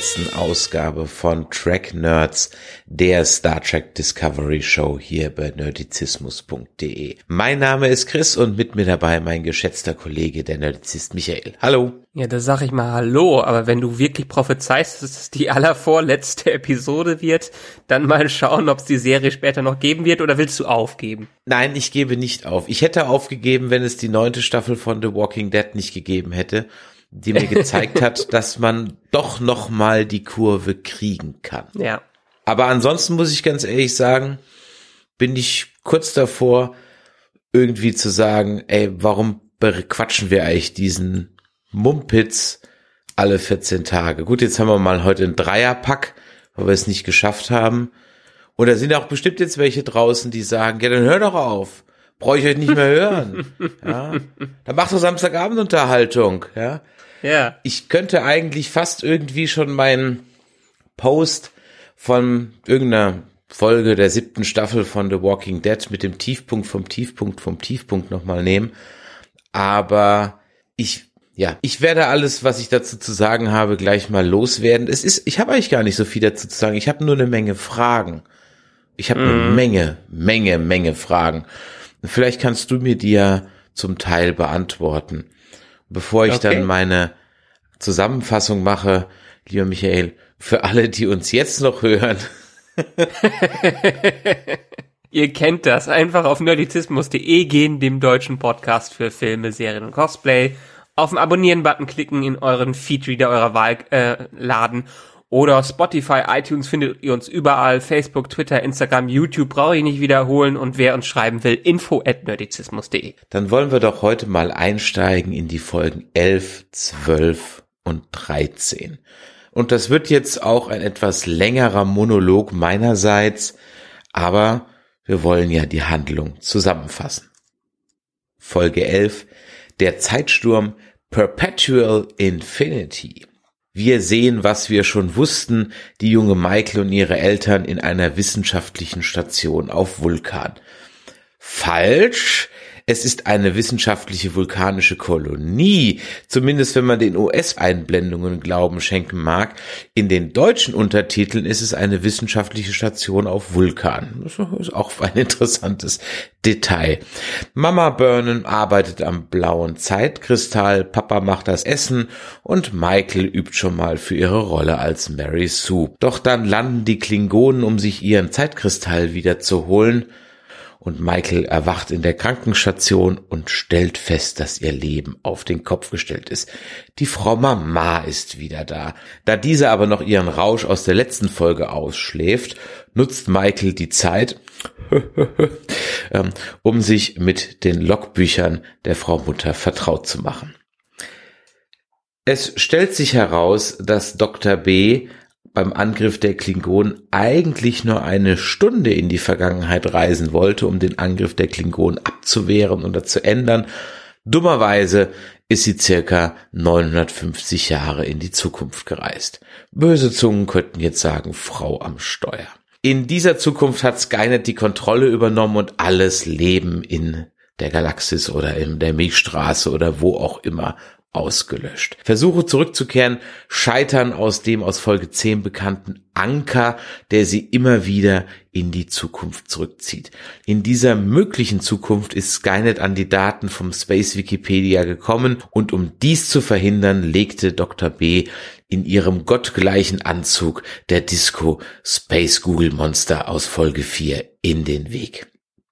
Vorletzten Ausgabe von Track Nerds, der Star Trek Discovery Show hier bei nerdizismus.de. Mein Name ist Chris und mit mir dabei mein geschätzter Kollege, der Nerdizist Michael. Hallo. Ja, da sag ich mal Hallo, aber wenn du wirklich prophezeist, dass es die allervorletzte Episode wird, dann mal schauen, ob es die Serie später noch geben wird oder willst du aufgeben? Nein, ich gebe nicht auf. Ich hätte aufgegeben, wenn es die neunte Staffel von The Walking Dead nicht gegeben hätte die mir gezeigt hat, dass man doch noch mal die Kurve kriegen kann. Ja. Aber ansonsten muss ich ganz ehrlich sagen, bin ich kurz davor, irgendwie zu sagen, ey, warum quatschen wir eigentlich diesen Mumpitz alle 14 Tage? Gut, jetzt haben wir mal heute einen Dreierpack, weil wir es nicht geschafft haben. Und da sind auch bestimmt jetzt welche draußen, die sagen, ja, dann hör doch auf. Brauche ich euch nicht mehr hören. ja. Dann macht doch Samstagabend Unterhaltung, ja. Ja. Ich könnte eigentlich fast irgendwie schon meinen Post von irgendeiner Folge der siebten Staffel von The Walking Dead mit dem Tiefpunkt vom Tiefpunkt vom Tiefpunkt nochmal nehmen. Aber ich, ja, ich werde alles, was ich dazu zu sagen habe, gleich mal loswerden. Es ist, ich habe eigentlich gar nicht so viel dazu zu sagen. Ich habe nur eine Menge Fragen. Ich habe mm. eine Menge, Menge, Menge Fragen. Vielleicht kannst du mir die ja zum Teil beantworten. Bevor ich okay. dann meine Zusammenfassung mache, lieber Michael, für alle, die uns jetzt noch hören. Ihr kennt das. Einfach auf nerdizismus.de gehen, dem deutschen Podcast für Filme, Serien und Cosplay. Auf den Abonnieren-Button klicken, in euren Feedreader eurer Wahl äh, laden oder Spotify, iTunes findet ihr uns überall, Facebook, Twitter, Instagram, YouTube brauche ich nicht wiederholen und wer uns schreiben will, info at nerdizismus.de. Dann wollen wir doch heute mal einsteigen in die Folgen 11, 12 und 13. Und das wird jetzt auch ein etwas längerer Monolog meinerseits, aber wir wollen ja die Handlung zusammenfassen. Folge 11, der Zeitsturm Perpetual Infinity. Wir sehen, was wir schon wussten, die junge Michael und ihre Eltern in einer wissenschaftlichen Station auf Vulkan. Falsch, es ist eine wissenschaftliche vulkanische Kolonie, zumindest wenn man den US-Einblendungen Glauben schenken mag. In den deutschen Untertiteln ist es eine wissenschaftliche Station auf Vulkan. Das ist auch ein interessantes Detail. Mama Burnham arbeitet am blauen Zeitkristall, Papa macht das Essen und Michael übt schon mal für ihre Rolle als Mary Sue. Doch dann landen die Klingonen, um sich ihren Zeitkristall wieder zu holen und Michael erwacht in der Krankenstation und stellt fest, dass ihr Leben auf den Kopf gestellt ist. Die Frau Mama ist wieder da. Da diese aber noch ihren Rausch aus der letzten Folge ausschläft, nutzt Michael die Zeit, ähm, um sich mit den Logbüchern der Frau Mutter vertraut zu machen. Es stellt sich heraus, dass Dr. B beim Angriff der Klingonen eigentlich nur eine Stunde in die Vergangenheit reisen wollte, um den Angriff der Klingonen abzuwehren oder zu ändern. Dummerweise ist sie circa 950 Jahre in die Zukunft gereist. Böse Zungen könnten jetzt sagen, Frau am Steuer. In dieser Zukunft hat Skynet die Kontrolle übernommen und alles Leben in der Galaxis oder in der Milchstraße oder wo auch immer ausgelöscht. Versuche zurückzukehren scheitern aus dem aus Folge 10 bekannten Anker, der sie immer wieder in die Zukunft zurückzieht. In dieser möglichen Zukunft ist Skynet an die Daten vom Space Wikipedia gekommen und um dies zu verhindern, legte Dr. B in ihrem gottgleichen Anzug der Disco Space Google Monster aus Folge 4 in den Weg.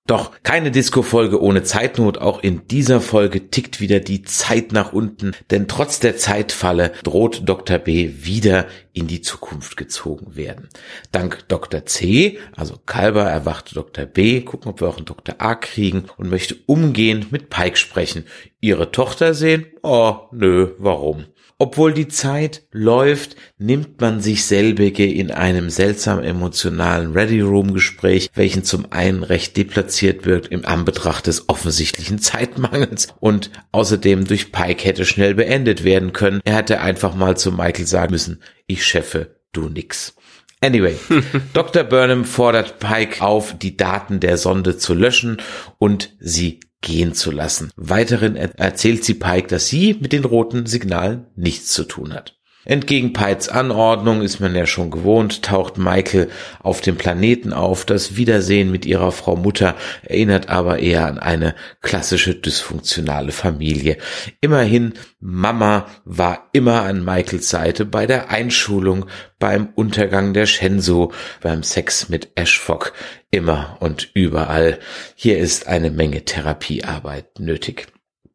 Doch keine Disco-Folge ohne Zeitnot. Auch in dieser Folge tickt wieder die Zeit nach unten, denn trotz der Zeitfalle droht Dr. B wieder in die Zukunft gezogen werden. Dank Dr. C, also Kalber, erwacht Dr. B, gucken, ob wir auch einen Dr. A kriegen und möchte umgehend mit Pike sprechen. Ihre Tochter sehen? Oh, nö, warum? Obwohl die Zeit läuft, nimmt man sich selbige in einem seltsam emotionalen Ready-Room-Gespräch, welchen zum einen recht deplatziert wirkt im Anbetracht des offensichtlichen Zeitmangels und außerdem durch Pike hätte schnell beendet werden können. Er hätte einfach mal zu Michael sagen müssen, ich cheffe, du nix. Anyway, Dr. Burnham fordert Pike auf, die Daten der Sonde zu löschen und sie gehen zu lassen. Weiterhin erzählt sie Pike, dass sie mit den roten Signalen nichts zu tun hat. Entgegen Pikes Anordnung ist man ja schon gewohnt, taucht Michael auf dem Planeten auf. Das Wiedersehen mit ihrer Frau Mutter erinnert aber eher an eine klassische dysfunktionale Familie. Immerhin, Mama war immer an Michaels Seite bei der Einschulung, beim Untergang der Shenzhou, beim Sex mit Ashfog, immer und überall. Hier ist eine Menge Therapiearbeit nötig.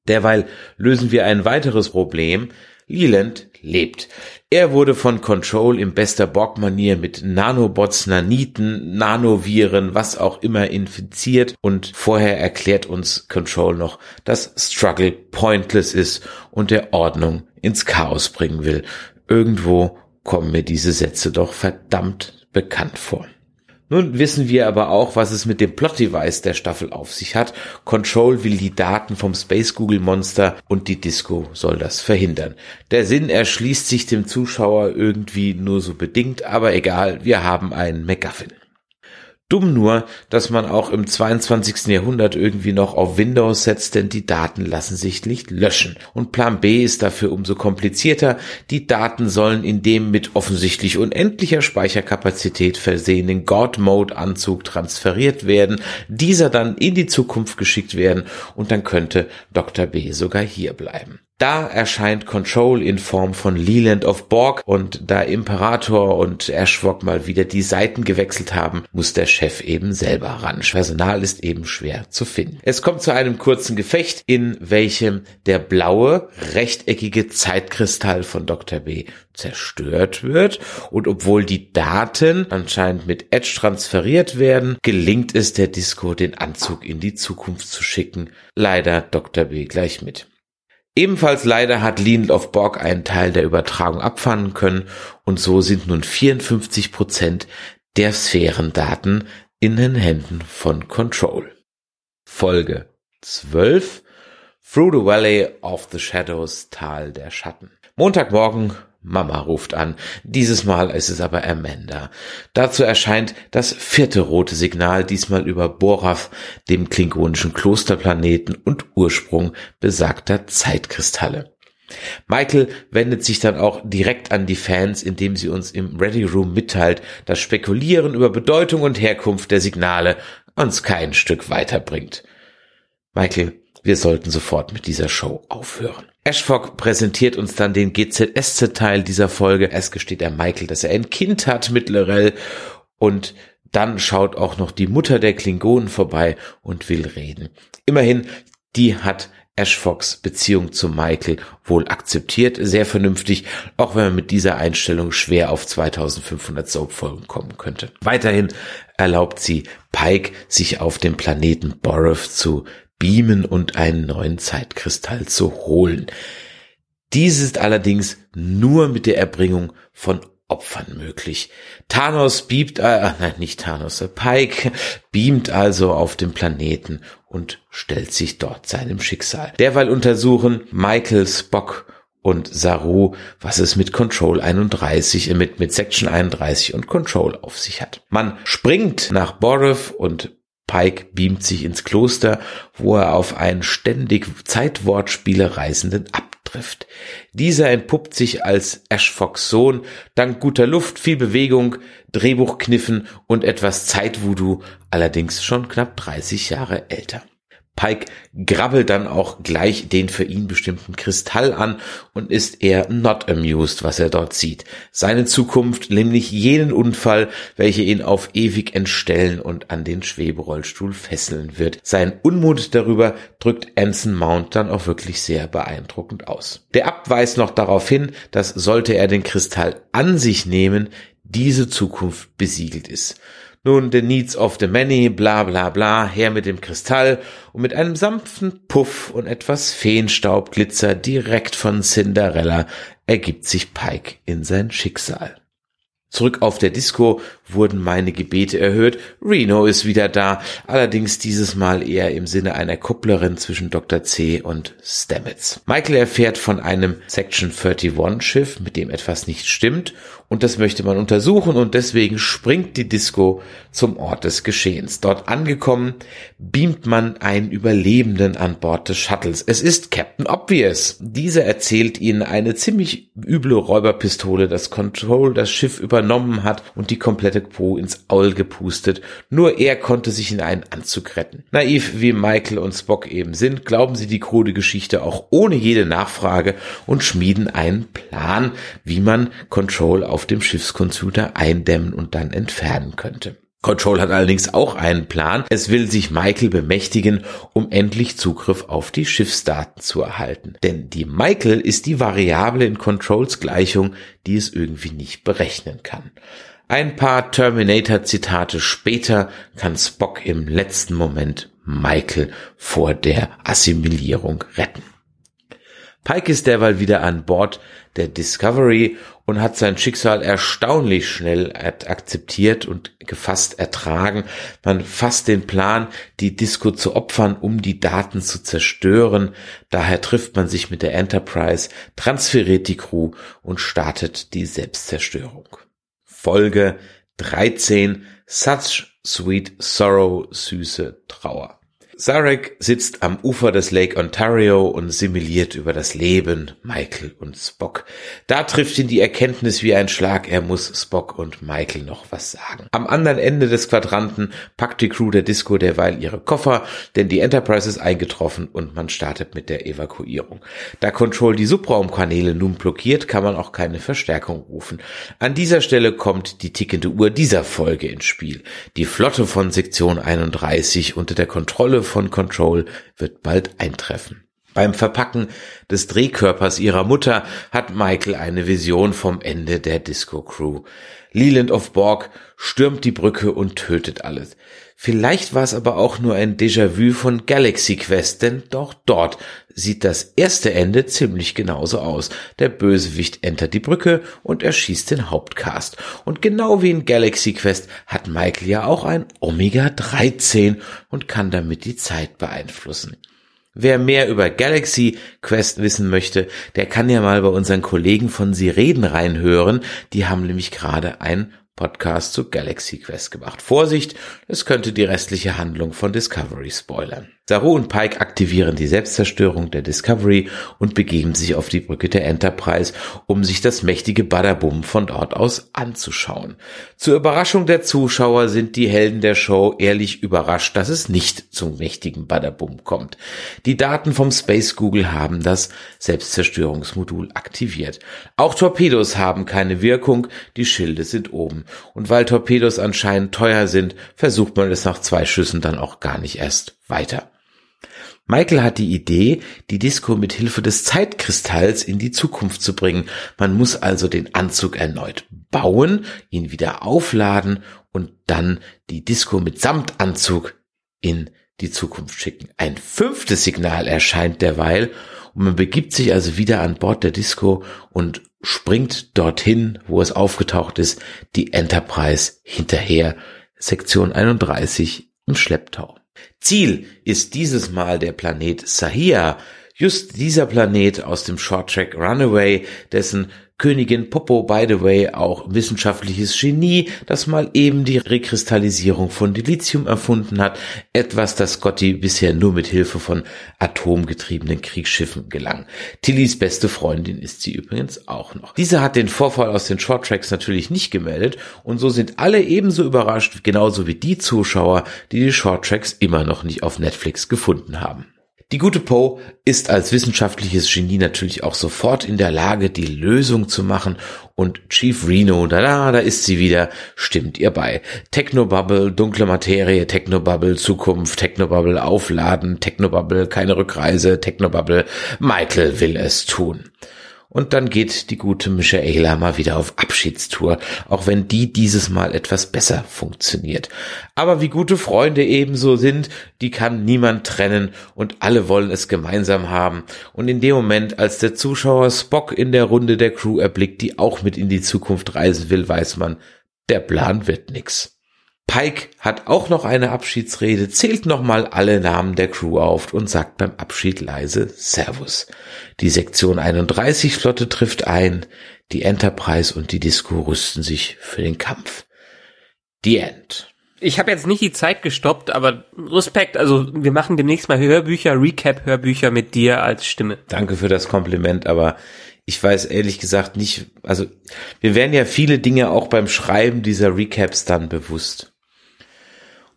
Derweil lösen wir ein weiteres Problem. Leland lebt. Er wurde von Control im bester Borg-Manier mit Nanobots, Naniten, Nanoviren, was auch immer infiziert und vorher erklärt uns Control noch, dass Struggle pointless ist und der Ordnung ins Chaos bringen will. Irgendwo kommen mir diese Sätze doch verdammt bekannt vor. Nun wissen wir aber auch, was es mit dem Plot-Device der Staffel auf sich hat. Control will die Daten vom Space Google Monster und die Disco soll das verhindern. Der Sinn erschließt sich dem Zuschauer irgendwie nur so bedingt, aber egal, wir haben einen MacGuffin. Dumm nur, dass man auch im 22. Jahrhundert irgendwie noch auf Windows setzt, denn die Daten lassen sich nicht löschen. Und Plan B ist dafür umso komplizierter. Die Daten sollen in dem mit offensichtlich unendlicher Speicherkapazität versehenen God-Mode-Anzug transferiert werden, dieser dann in die Zukunft geschickt werden und dann könnte Dr. B sogar hier bleiben. Da erscheint Control in Form von Leland of Borg und da Imperator und Ashwok mal wieder die Seiten gewechselt haben, muss der Chef eben selber ran. Personal ist eben schwer zu finden. Es kommt zu einem kurzen Gefecht, in welchem der blaue, rechteckige Zeitkristall von Dr. B zerstört wird und obwohl die Daten anscheinend mit Edge transferiert werden, gelingt es der Disco, den Anzug in die Zukunft zu schicken. Leider Dr. B gleich mit. Ebenfalls leider hat Leland of Borg einen Teil der Übertragung abfangen können und so sind nun 54 Prozent der Sphärendaten in den Händen von Control. Folge 12 Through the Valley of the Shadows Tal der Schatten. Montagmorgen Mama ruft an. Dieses Mal ist es aber Amanda. Dazu erscheint das vierte rote Signal, diesmal über Borath, dem klingonischen Klosterplaneten und Ursprung besagter Zeitkristalle. Michael wendet sich dann auch direkt an die Fans, indem sie uns im Ready Room mitteilt, dass Spekulieren über Bedeutung und Herkunft der Signale uns kein Stück weiterbringt. Michael, wir sollten sofort mit dieser Show aufhören. Ashfog präsentiert uns dann den GZSZ-Teil dieser Folge. Es gesteht er Michael, dass er ein Kind hat mit Lorel und dann schaut auch noch die Mutter der Klingonen vorbei und will reden. Immerhin, die hat Ashfogs Beziehung zu Michael wohl akzeptiert, sehr vernünftig, auch wenn man mit dieser Einstellung schwer auf 2500 Soap-Folgen kommen könnte. Weiterhin erlaubt sie Pike, sich auf dem Planeten Boroth zu beamen und einen neuen Zeitkristall zu holen. Dies ist allerdings nur mit der Erbringung von Opfern möglich. Thanos beamt, äh, nein, nicht Thanos, äh, Pike beamt also auf dem Planeten und stellt sich dort seinem Schicksal. Derweil untersuchen Michael, Spock und Saru, was es mit Control 31, äh, mit, mit Section 31 und Control auf sich hat. Man springt nach Boroth und Pike beamt sich ins Kloster, wo er auf einen ständig Zeitwortspiele Reisenden abtrifft. Dieser entpuppt sich als Ashfox Sohn, dank guter Luft, viel Bewegung, Drehbuchkniffen und etwas Zeitvoodoo, allerdings schon knapp 30 Jahre älter. Pike grabbelt dann auch gleich den für ihn bestimmten Kristall an und ist eher not amused, was er dort sieht. Seine Zukunft, nämlich jenen Unfall, welcher ihn auf ewig entstellen und an den Schweberollstuhl fesseln wird. Sein Unmut darüber drückt Anson Mount dann auch wirklich sehr beeindruckend aus. Der Abt weist noch darauf hin, dass sollte er den Kristall an sich nehmen, diese Zukunft besiegelt ist. Nun, the needs of the many, bla bla bla, her mit dem Kristall und mit einem sanften Puff und etwas Feenstaubglitzer direkt von Cinderella ergibt sich Pike in sein Schicksal. Zurück auf der Disco wurden meine Gebete erhört. Reno ist wieder da, allerdings dieses Mal eher im Sinne einer Kupplerin zwischen Dr. C und Stamets. Michael erfährt von einem Section 31 Schiff, mit dem etwas nicht stimmt und das möchte man untersuchen und deswegen springt die Disco zum Ort des Geschehens. Dort angekommen, beamt man einen Überlebenden an Bord des Shuttles. Es ist Captain Obvious. Dieser erzählt ihnen eine ziemlich üble Räuberpistole, das Control das Schiff übernommen hat und die komplette Crew ins Aul gepustet. Nur er konnte sich in einen Anzug retten. Naiv wie Michael und Spock eben sind, glauben sie die krude Geschichte auch ohne jede Nachfrage und schmieden einen Plan, wie man Control auf dem Schiffscomputer eindämmen und dann entfernen könnte. Control hat allerdings auch einen Plan. Es will sich Michael bemächtigen, um endlich Zugriff auf die Schiffsdaten zu erhalten. Denn die Michael ist die Variable in Controls Gleichung, die es irgendwie nicht berechnen kann. Ein paar Terminator-Zitate später kann Spock im letzten Moment Michael vor der Assimilierung retten. Pike ist derweil wieder an Bord der Discovery und hat sein Schicksal erstaunlich schnell akzeptiert und gefasst ertragen. Man fasst den Plan, die Disco zu opfern, um die Daten zu zerstören. Daher trifft man sich mit der Enterprise, transferiert die Crew und startet die Selbstzerstörung. Folge 13 Such Sweet Sorrow, süße Trauer. Sarek sitzt am Ufer des Lake Ontario und simuliert über das Leben Michael und Spock. Da trifft ihn die Erkenntnis wie ein Schlag, er muss Spock und Michael noch was sagen. Am anderen Ende des Quadranten packt die Crew der Disco derweil ihre Koffer, denn die Enterprise ist eingetroffen und man startet mit der Evakuierung. Da Control die Subraumkanäle nun blockiert, kann man auch keine Verstärkung rufen. An dieser Stelle kommt die tickende Uhr dieser Folge ins Spiel. Die Flotte von Sektion 31 unter der Kontrolle von Control wird bald eintreffen. Beim Verpacken des Drehkörpers ihrer Mutter hat Michael eine Vision vom Ende der Disco Crew. Leland of Borg stürmt die Brücke und tötet alles. Vielleicht war es aber auch nur ein Déjà-vu von Galaxy Quest, denn doch dort sieht das erste Ende ziemlich genauso aus. Der Bösewicht entert die Brücke und erschießt den Hauptcast. Und genau wie in Galaxy Quest hat Michael ja auch ein Omega 13 und kann damit die Zeit beeinflussen. Wer mehr über Galaxy Quest wissen möchte, der kann ja mal bei unseren Kollegen von Sie reden reinhören. Die haben nämlich gerade ein Podcast zu Galaxy Quest gemacht. Vorsicht, es könnte die restliche Handlung von Discovery spoilern. Saru und Pike aktivieren die Selbstzerstörung der Discovery und begeben sich auf die Brücke der Enterprise, um sich das mächtige Badabum von dort aus anzuschauen. Zur Überraschung der Zuschauer sind die Helden der Show ehrlich überrascht, dass es nicht zum mächtigen Badabum kommt. Die Daten vom Space Google haben das Selbstzerstörungsmodul aktiviert. Auch Torpedos haben keine Wirkung, die Schilde sind oben. Und weil Torpedos anscheinend teuer sind, versucht man es nach zwei Schüssen dann auch gar nicht erst weiter. Michael hat die Idee, die Disco mit Hilfe des Zeitkristalls in die Zukunft zu bringen. Man muss also den Anzug erneut bauen, ihn wieder aufladen und dann die Disco mit Samtanzug in die Zukunft schicken. Ein fünftes Signal erscheint derweil und man begibt sich also wieder an Bord der Disco und springt dorthin, wo es aufgetaucht ist, die Enterprise hinterher, Sektion 31 im Schlepptau. Ziel ist dieses Mal der Planet Sahia, just dieser Planet aus dem Short Track Runaway, dessen Königin Popo, by the way, auch wissenschaftliches Genie, das mal eben die Rekristallisierung von Dilithium erfunden hat, etwas, das Scotty bisher nur mit Hilfe von atomgetriebenen Kriegsschiffen gelang. Tillys beste Freundin ist sie übrigens auch noch. Diese hat den Vorfall aus den Shorttracks natürlich nicht gemeldet und so sind alle ebenso überrascht, genauso wie die Zuschauer, die die Shorttracks immer noch nicht auf Netflix gefunden haben. Die gute Poe ist als wissenschaftliches Genie natürlich auch sofort in der Lage, die Lösung zu machen und Chief Reno, da da, da ist sie wieder, stimmt ihr bei. Technobubble, dunkle Materie, Technobubble, Zukunft, Technobubble, Aufladen, Technobubble, keine Rückreise, Technobubble, Michael will es tun. Und dann geht die gute Michaela mal wieder auf Abschiedstour, auch wenn die dieses Mal etwas besser funktioniert. Aber wie gute Freunde ebenso sind, die kann niemand trennen und alle wollen es gemeinsam haben. Und in dem Moment, als der Zuschauer Spock in der Runde der Crew erblickt, die auch mit in die Zukunft reisen will, weiß man, der Plan wird nix. Pike hat auch noch eine Abschiedsrede, zählt nochmal alle Namen der Crew auf und sagt beim Abschied leise Servus. Die Sektion 31 Flotte trifft ein, die Enterprise und die Disco rüsten sich für den Kampf. The End. Ich habe jetzt nicht die Zeit gestoppt, aber Respekt, also wir machen demnächst mal Hörbücher, Recap-Hörbücher mit dir als Stimme. Danke für das Kompliment, aber ich weiß ehrlich gesagt nicht, also wir werden ja viele Dinge auch beim Schreiben dieser Recaps dann bewusst.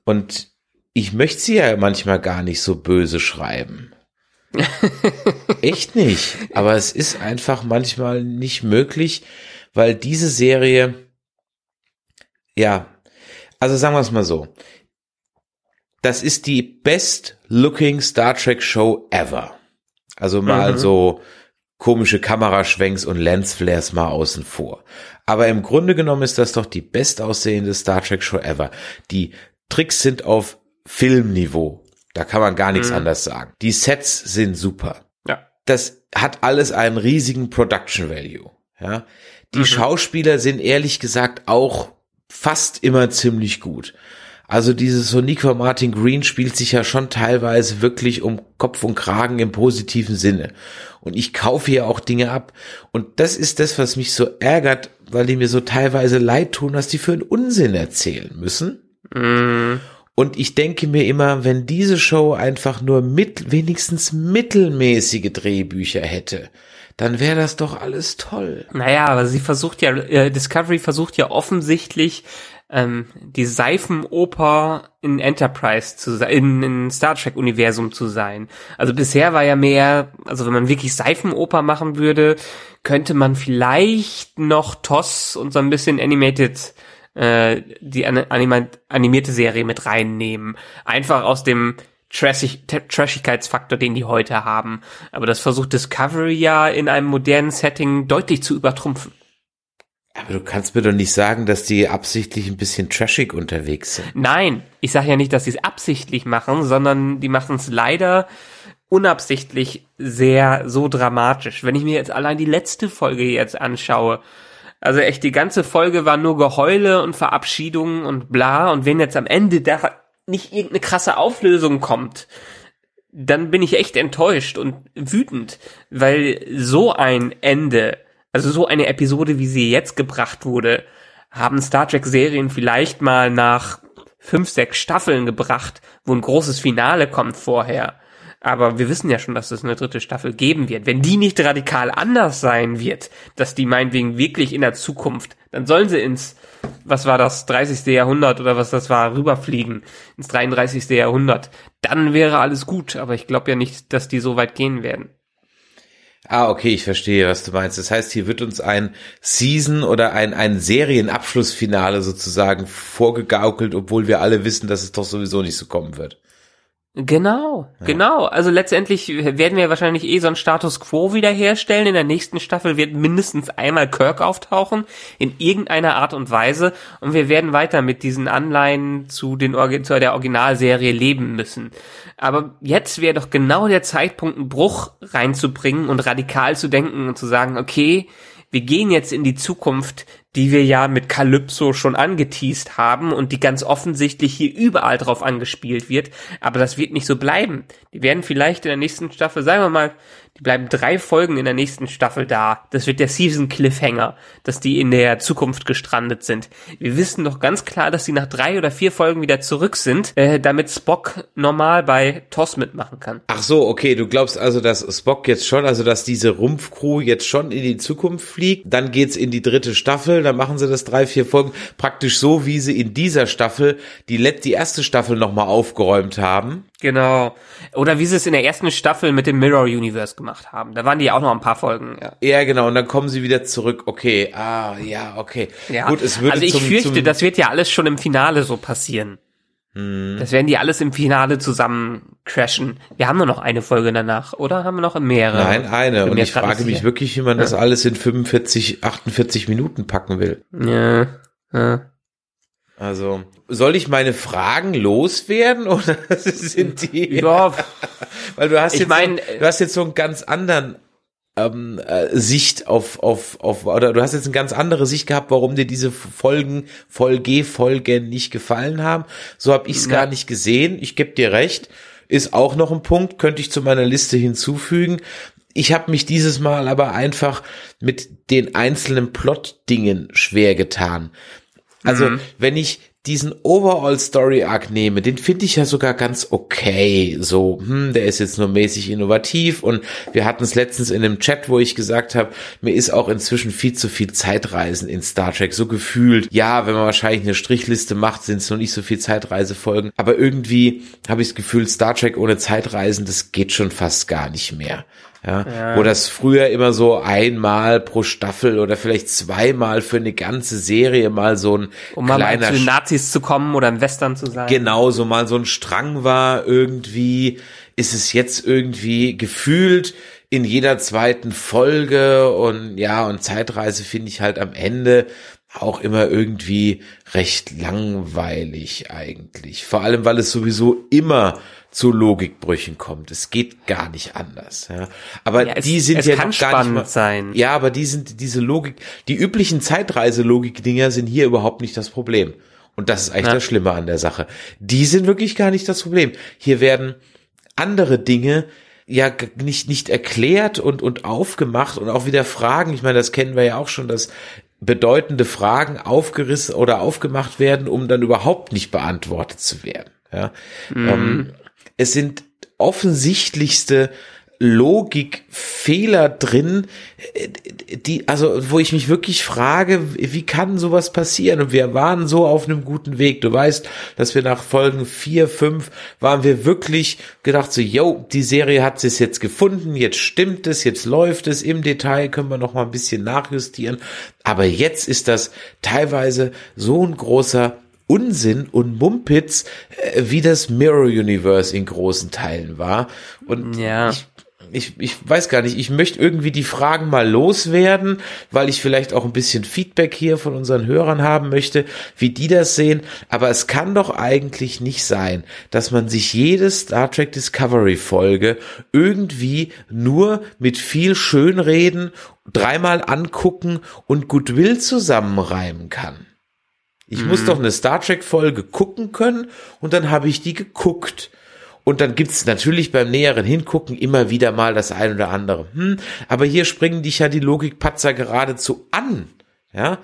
Und ich möchte sie ja manchmal gar nicht so böse schreiben. Echt nicht. Aber es ist einfach manchmal nicht möglich, weil diese Serie, ja, also sagen wir es mal so. Das ist die best looking Star Trek Show ever. Also mal mhm. so komische Kameraschwenks und Lensflares mal außen vor. Aber im Grunde genommen ist das doch die bestaussehende Star Trek Show ever. Die Tricks sind auf Filmniveau. Da kann man gar nichts mhm. anders sagen. Die Sets sind super. Ja. Das hat alles einen riesigen Production Value. Ja. Die mhm. Schauspieler sind ehrlich gesagt auch fast immer ziemlich gut. Also dieses Soniqua Martin Green spielt sich ja schon teilweise wirklich um Kopf und Kragen im positiven Sinne. Und ich kaufe hier auch Dinge ab. Und das ist das, was mich so ärgert, weil die mir so teilweise leid tun, was die für einen Unsinn erzählen müssen. Mm. Und ich denke mir immer, wenn diese Show einfach nur mit, wenigstens mittelmäßige Drehbücher hätte, dann wäre das doch alles toll. Naja, aber sie versucht ja, äh, Discovery versucht ja offensichtlich, ähm, die Seifenoper in Enterprise zu sein, in, Star Trek Universum zu sein. Also bisher war ja mehr, also wenn man wirklich Seifenoper machen würde, könnte man vielleicht noch TOS und so ein bisschen Animated äh, die anima animierte Serie mit reinnehmen. Einfach aus dem Trashig Trashigkeitsfaktor, den die heute haben. Aber das versucht Discovery ja in einem modernen Setting deutlich zu übertrumpfen. Aber du kannst mir doch nicht sagen, dass die absichtlich ein bisschen trashig unterwegs sind. Nein, ich sage ja nicht, dass sie es absichtlich machen, sondern die machen es leider unabsichtlich sehr so dramatisch. Wenn ich mir jetzt allein die letzte Folge jetzt anschaue, also echt, die ganze Folge war nur Geheule und Verabschiedungen und bla. Und wenn jetzt am Ende da nicht irgendeine krasse Auflösung kommt, dann bin ich echt enttäuscht und wütend, weil so ein Ende, also so eine Episode, wie sie jetzt gebracht wurde, haben Star Trek Serien vielleicht mal nach fünf, sechs Staffeln gebracht, wo ein großes Finale kommt vorher. Aber wir wissen ja schon, dass es eine dritte Staffel geben wird. Wenn die nicht radikal anders sein wird, dass die meinetwegen wirklich in der Zukunft, dann sollen sie ins, was war das, 30. Jahrhundert oder was das war, rüberfliegen, ins 33. Jahrhundert. Dann wäre alles gut, aber ich glaube ja nicht, dass die so weit gehen werden. Ah, okay, ich verstehe, was du meinst. Das heißt, hier wird uns ein Season oder ein, ein Serienabschlussfinale sozusagen vorgegaukelt, obwohl wir alle wissen, dass es doch sowieso nicht so kommen wird. Genau, ja. genau. Also letztendlich werden wir wahrscheinlich eh so einen Status quo wiederherstellen. In der nächsten Staffel wird mindestens einmal Kirk auftauchen, in irgendeiner Art und Weise. Und wir werden weiter mit diesen Anleihen zu, den, zu der Originalserie leben müssen. Aber jetzt wäre doch genau der Zeitpunkt, einen Bruch reinzubringen und radikal zu denken und zu sagen, okay, wir gehen jetzt in die Zukunft, die wir ja mit Calypso schon angeteased haben und die ganz offensichtlich hier überall drauf angespielt wird. Aber das wird nicht so bleiben. Die werden vielleicht in der nächsten Staffel, sagen wir mal, die bleiben drei Folgen in der nächsten Staffel da. Das wird der Season Cliffhanger, dass die in der Zukunft gestrandet sind. Wir wissen doch ganz klar, dass sie nach drei oder vier Folgen wieder zurück sind, äh, damit Spock normal bei TOS mitmachen kann. Ach so, okay, du glaubst also, dass Spock jetzt schon, also dass diese Rumpfcrew jetzt schon in die Zukunft fliegt, dann geht's in die dritte Staffel, dann machen sie das drei, vier Folgen, praktisch so, wie sie in dieser Staffel die, die erste Staffel nochmal aufgeräumt haben. Genau. Oder wie sie es in der ersten Staffel mit dem Mirror Universe gemacht haben. Da waren die auch noch ein paar Folgen. Ja, ja genau. Und dann kommen sie wieder zurück. Okay. Ah, ja, okay. Ja. Gut, es würde Also ich zum, fürchte, zum das wird ja alles schon im Finale so passieren. Hm. Das werden die alles im Finale zusammen crashen. Wir haben nur noch eine Folge danach, oder haben wir noch mehrere? Nein, eine. Und ich frage mich wirklich, wie man ja. das alles in 45, 48 Minuten packen will. Ja. ja. Also, soll ich meine Fragen loswerden oder sind die? Ja, weil du hast ich jetzt, mein, so, du hast jetzt so einen ganz anderen ähm, äh, Sicht auf, auf, auf, oder du hast jetzt eine ganz andere Sicht gehabt, warum dir diese Folgen, Folge, Folgen nicht gefallen haben. So habe ich es gar nicht gesehen. Ich gebe dir recht. Ist auch noch ein Punkt, könnte ich zu meiner Liste hinzufügen. Ich habe mich dieses Mal aber einfach mit den einzelnen Plot-Dingen schwer getan. Also, mhm. wenn ich diesen Overall Story Arc nehme, den finde ich ja sogar ganz okay. So, hm, der ist jetzt nur mäßig innovativ und wir hatten es letztens in einem Chat, wo ich gesagt habe, mir ist auch inzwischen viel zu viel Zeitreisen in Star Trek so gefühlt. Ja, wenn man wahrscheinlich eine Strichliste macht, sind es noch nicht so viel Zeitreisefolgen, aber irgendwie habe ich das Gefühl, Star Trek ohne Zeitreisen, das geht schon fast gar nicht mehr. Ja, ja, wo das früher immer so einmal pro Staffel oder vielleicht zweimal für eine ganze Serie mal so ein um kleiner mal zu den Nazis zu kommen oder ein Western zu sein. Genau, so mal so ein Strang war irgendwie, ist es jetzt irgendwie gefühlt in jeder zweiten Folge und ja, und Zeitreise finde ich halt am Ende auch immer irgendwie recht langweilig eigentlich. Vor allem, weil es sowieso immer zu Logikbrüchen kommt. Es geht gar nicht anders. Ja. Aber ja, es, die sind ja noch gar nicht mal, sein. Ja, aber die sind diese Logik, die üblichen Zeitreiselogik-Dinger sind hier überhaupt nicht das Problem. Und das ist eigentlich ja. das Schlimme an der Sache. Die sind wirklich gar nicht das Problem. Hier werden andere Dinge ja nicht nicht erklärt und und aufgemacht und auch wieder Fragen. Ich meine, das kennen wir ja auch schon, dass bedeutende Fragen aufgerissen oder aufgemacht werden, um dann überhaupt nicht beantwortet zu werden. Ja. Mhm. Ähm, es sind offensichtlichste Logikfehler drin, die, also, wo ich mich wirklich frage, wie kann sowas passieren? Und wir waren so auf einem guten Weg. Du weißt, dass wir nach Folgen vier, fünf waren wir wirklich gedacht so, yo, die Serie hat es jetzt gefunden, jetzt stimmt es, jetzt läuft es, im Detail können wir noch mal ein bisschen nachjustieren. Aber jetzt ist das teilweise so ein großer Unsinn und Mumpitz, äh, wie das Mirror Universe in großen Teilen war. Und ja. ich, ich, ich weiß gar nicht, ich möchte irgendwie die Fragen mal loswerden, weil ich vielleicht auch ein bisschen Feedback hier von unseren Hörern haben möchte, wie die das sehen. Aber es kann doch eigentlich nicht sein, dass man sich jede Star Trek Discovery Folge irgendwie nur mit viel Schönreden dreimal angucken und Goodwill zusammenreimen kann. Ich mhm. muss doch eine Star Trek Folge gucken können und dann habe ich die geguckt. Und dann gibt's natürlich beim näheren Hingucken immer wieder mal das ein oder andere. Hm, aber hier springen dich ja die Logikpatzer geradezu an. Ja,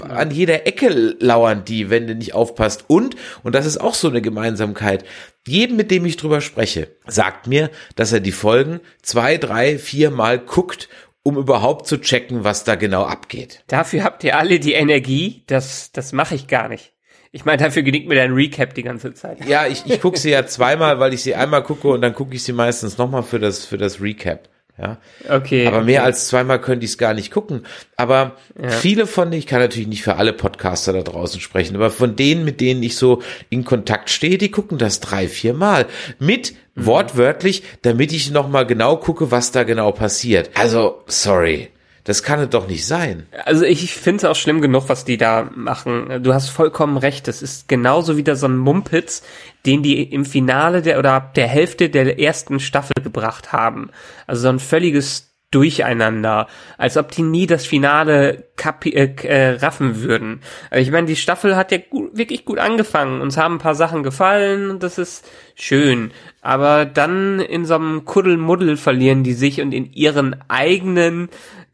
an jeder Ecke lauern die, wenn du nicht aufpasst. Und, und das ist auch so eine Gemeinsamkeit, jedem, mit dem ich drüber spreche, sagt mir, dass er die Folgen zwei, drei, vier Mal guckt um überhaupt zu checken, was da genau abgeht. Dafür habt ihr alle die Energie, das, das mache ich gar nicht. Ich meine, dafür gelingt mir dein Recap die ganze Zeit. Ja, ich, ich gucke sie ja zweimal, weil ich sie einmal gucke und dann gucke ich sie meistens nochmal für das, für das Recap. Ja. Okay. Aber mehr als zweimal könnte ich es gar nicht gucken. Aber ja. viele von denen, ich kann natürlich nicht für alle Podcaster da draußen sprechen, aber von denen, mit denen ich so in Kontakt stehe, die gucken das drei, vier Mal. Mit mhm. wortwörtlich, damit ich nochmal genau gucke, was da genau passiert. Also, sorry. Das kann es doch nicht sein. Also ich finde es auch schlimm genug, was die da machen. Du hast vollkommen recht. Das ist genauso wieder so ein Mumpitz, den die im Finale der oder ab der Hälfte der ersten Staffel gebracht haben. Also so ein völliges durcheinander, als ob die nie das Finale kapi äh, äh, raffen würden. Also ich meine, die Staffel hat ja gut, wirklich gut angefangen, uns haben ein paar Sachen gefallen und das ist schön, aber dann in so einem Kuddelmuddel verlieren die sich und in ihren eigenen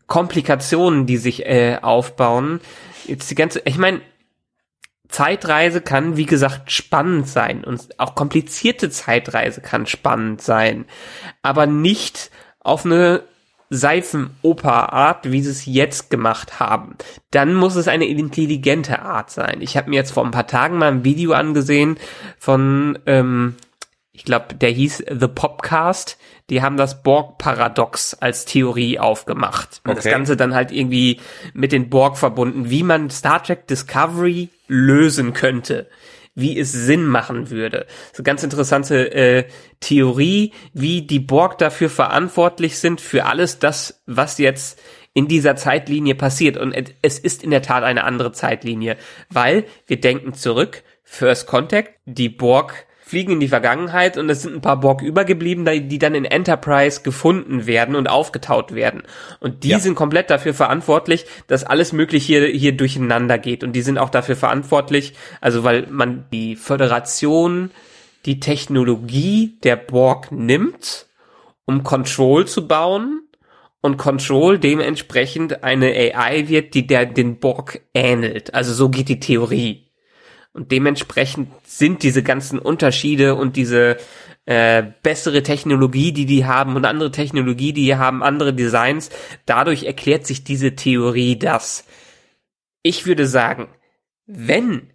Komplikationen, die sich äh, aufbauen. Jetzt die ganze, ich meine, Zeitreise kann, wie gesagt, spannend sein und auch komplizierte Zeitreise kann spannend sein, aber nicht auf eine Seifenoper-Art, wie sie es jetzt gemacht haben. Dann muss es eine intelligente Art sein. Ich habe mir jetzt vor ein paar Tagen mal ein Video angesehen von, ähm, ich glaube, der hieß The Popcast. Die haben das Borg-Paradox als Theorie aufgemacht. Und okay. das Ganze dann halt irgendwie mit den Borg verbunden, wie man Star Trek Discovery lösen könnte wie es Sinn machen würde. So ganz interessante äh, Theorie, wie die Borg dafür verantwortlich sind für alles das, was jetzt in dieser Zeitlinie passiert. Und es ist in der Tat eine andere Zeitlinie, weil wir denken zurück, First Contact, die Borg fliegen in die Vergangenheit und es sind ein paar Borg übergeblieben, die dann in Enterprise gefunden werden und aufgetaut werden. Und die ja. sind komplett dafür verantwortlich, dass alles möglich hier, hier durcheinander geht. Und die sind auch dafür verantwortlich, also weil man die Föderation die Technologie der Borg nimmt, um Control zu bauen und Control dementsprechend eine AI wird, die der den Borg ähnelt. Also so geht die Theorie. Und dementsprechend sind diese ganzen Unterschiede und diese äh, bessere Technologie, die die haben und andere Technologie, die haben, andere Designs, dadurch erklärt sich diese Theorie, dass ich würde sagen, wenn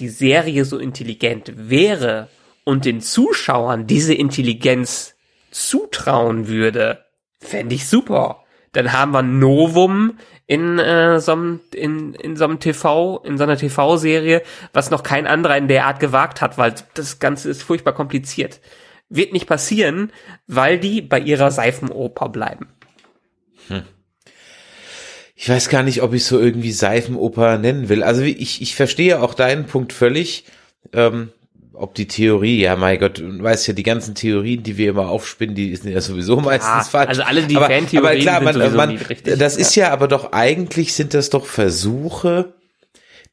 die Serie so intelligent wäre und den Zuschauern diese Intelligenz zutrauen würde, fände ich super. Dann haben wir Novum in äh, so in, in so einem TV, in so einer TV-Serie, was noch kein anderer in der Art gewagt hat, weil das Ganze ist furchtbar kompliziert. Wird nicht passieren, weil die bei ihrer Seifenoper bleiben. Hm. Ich weiß gar nicht, ob ich so irgendwie Seifenoper nennen will. Also ich, ich verstehe auch deinen Punkt völlig. Ähm, ob die Theorie, ja mein Gott, du weißt ja, die ganzen Theorien, die wir immer aufspinnen, die sind ja sowieso meistens ja, falsch. Also alle die aber, Fantheorien aber klar, man, man, richtig. Das ist ja aber doch eigentlich sind das doch Versuche,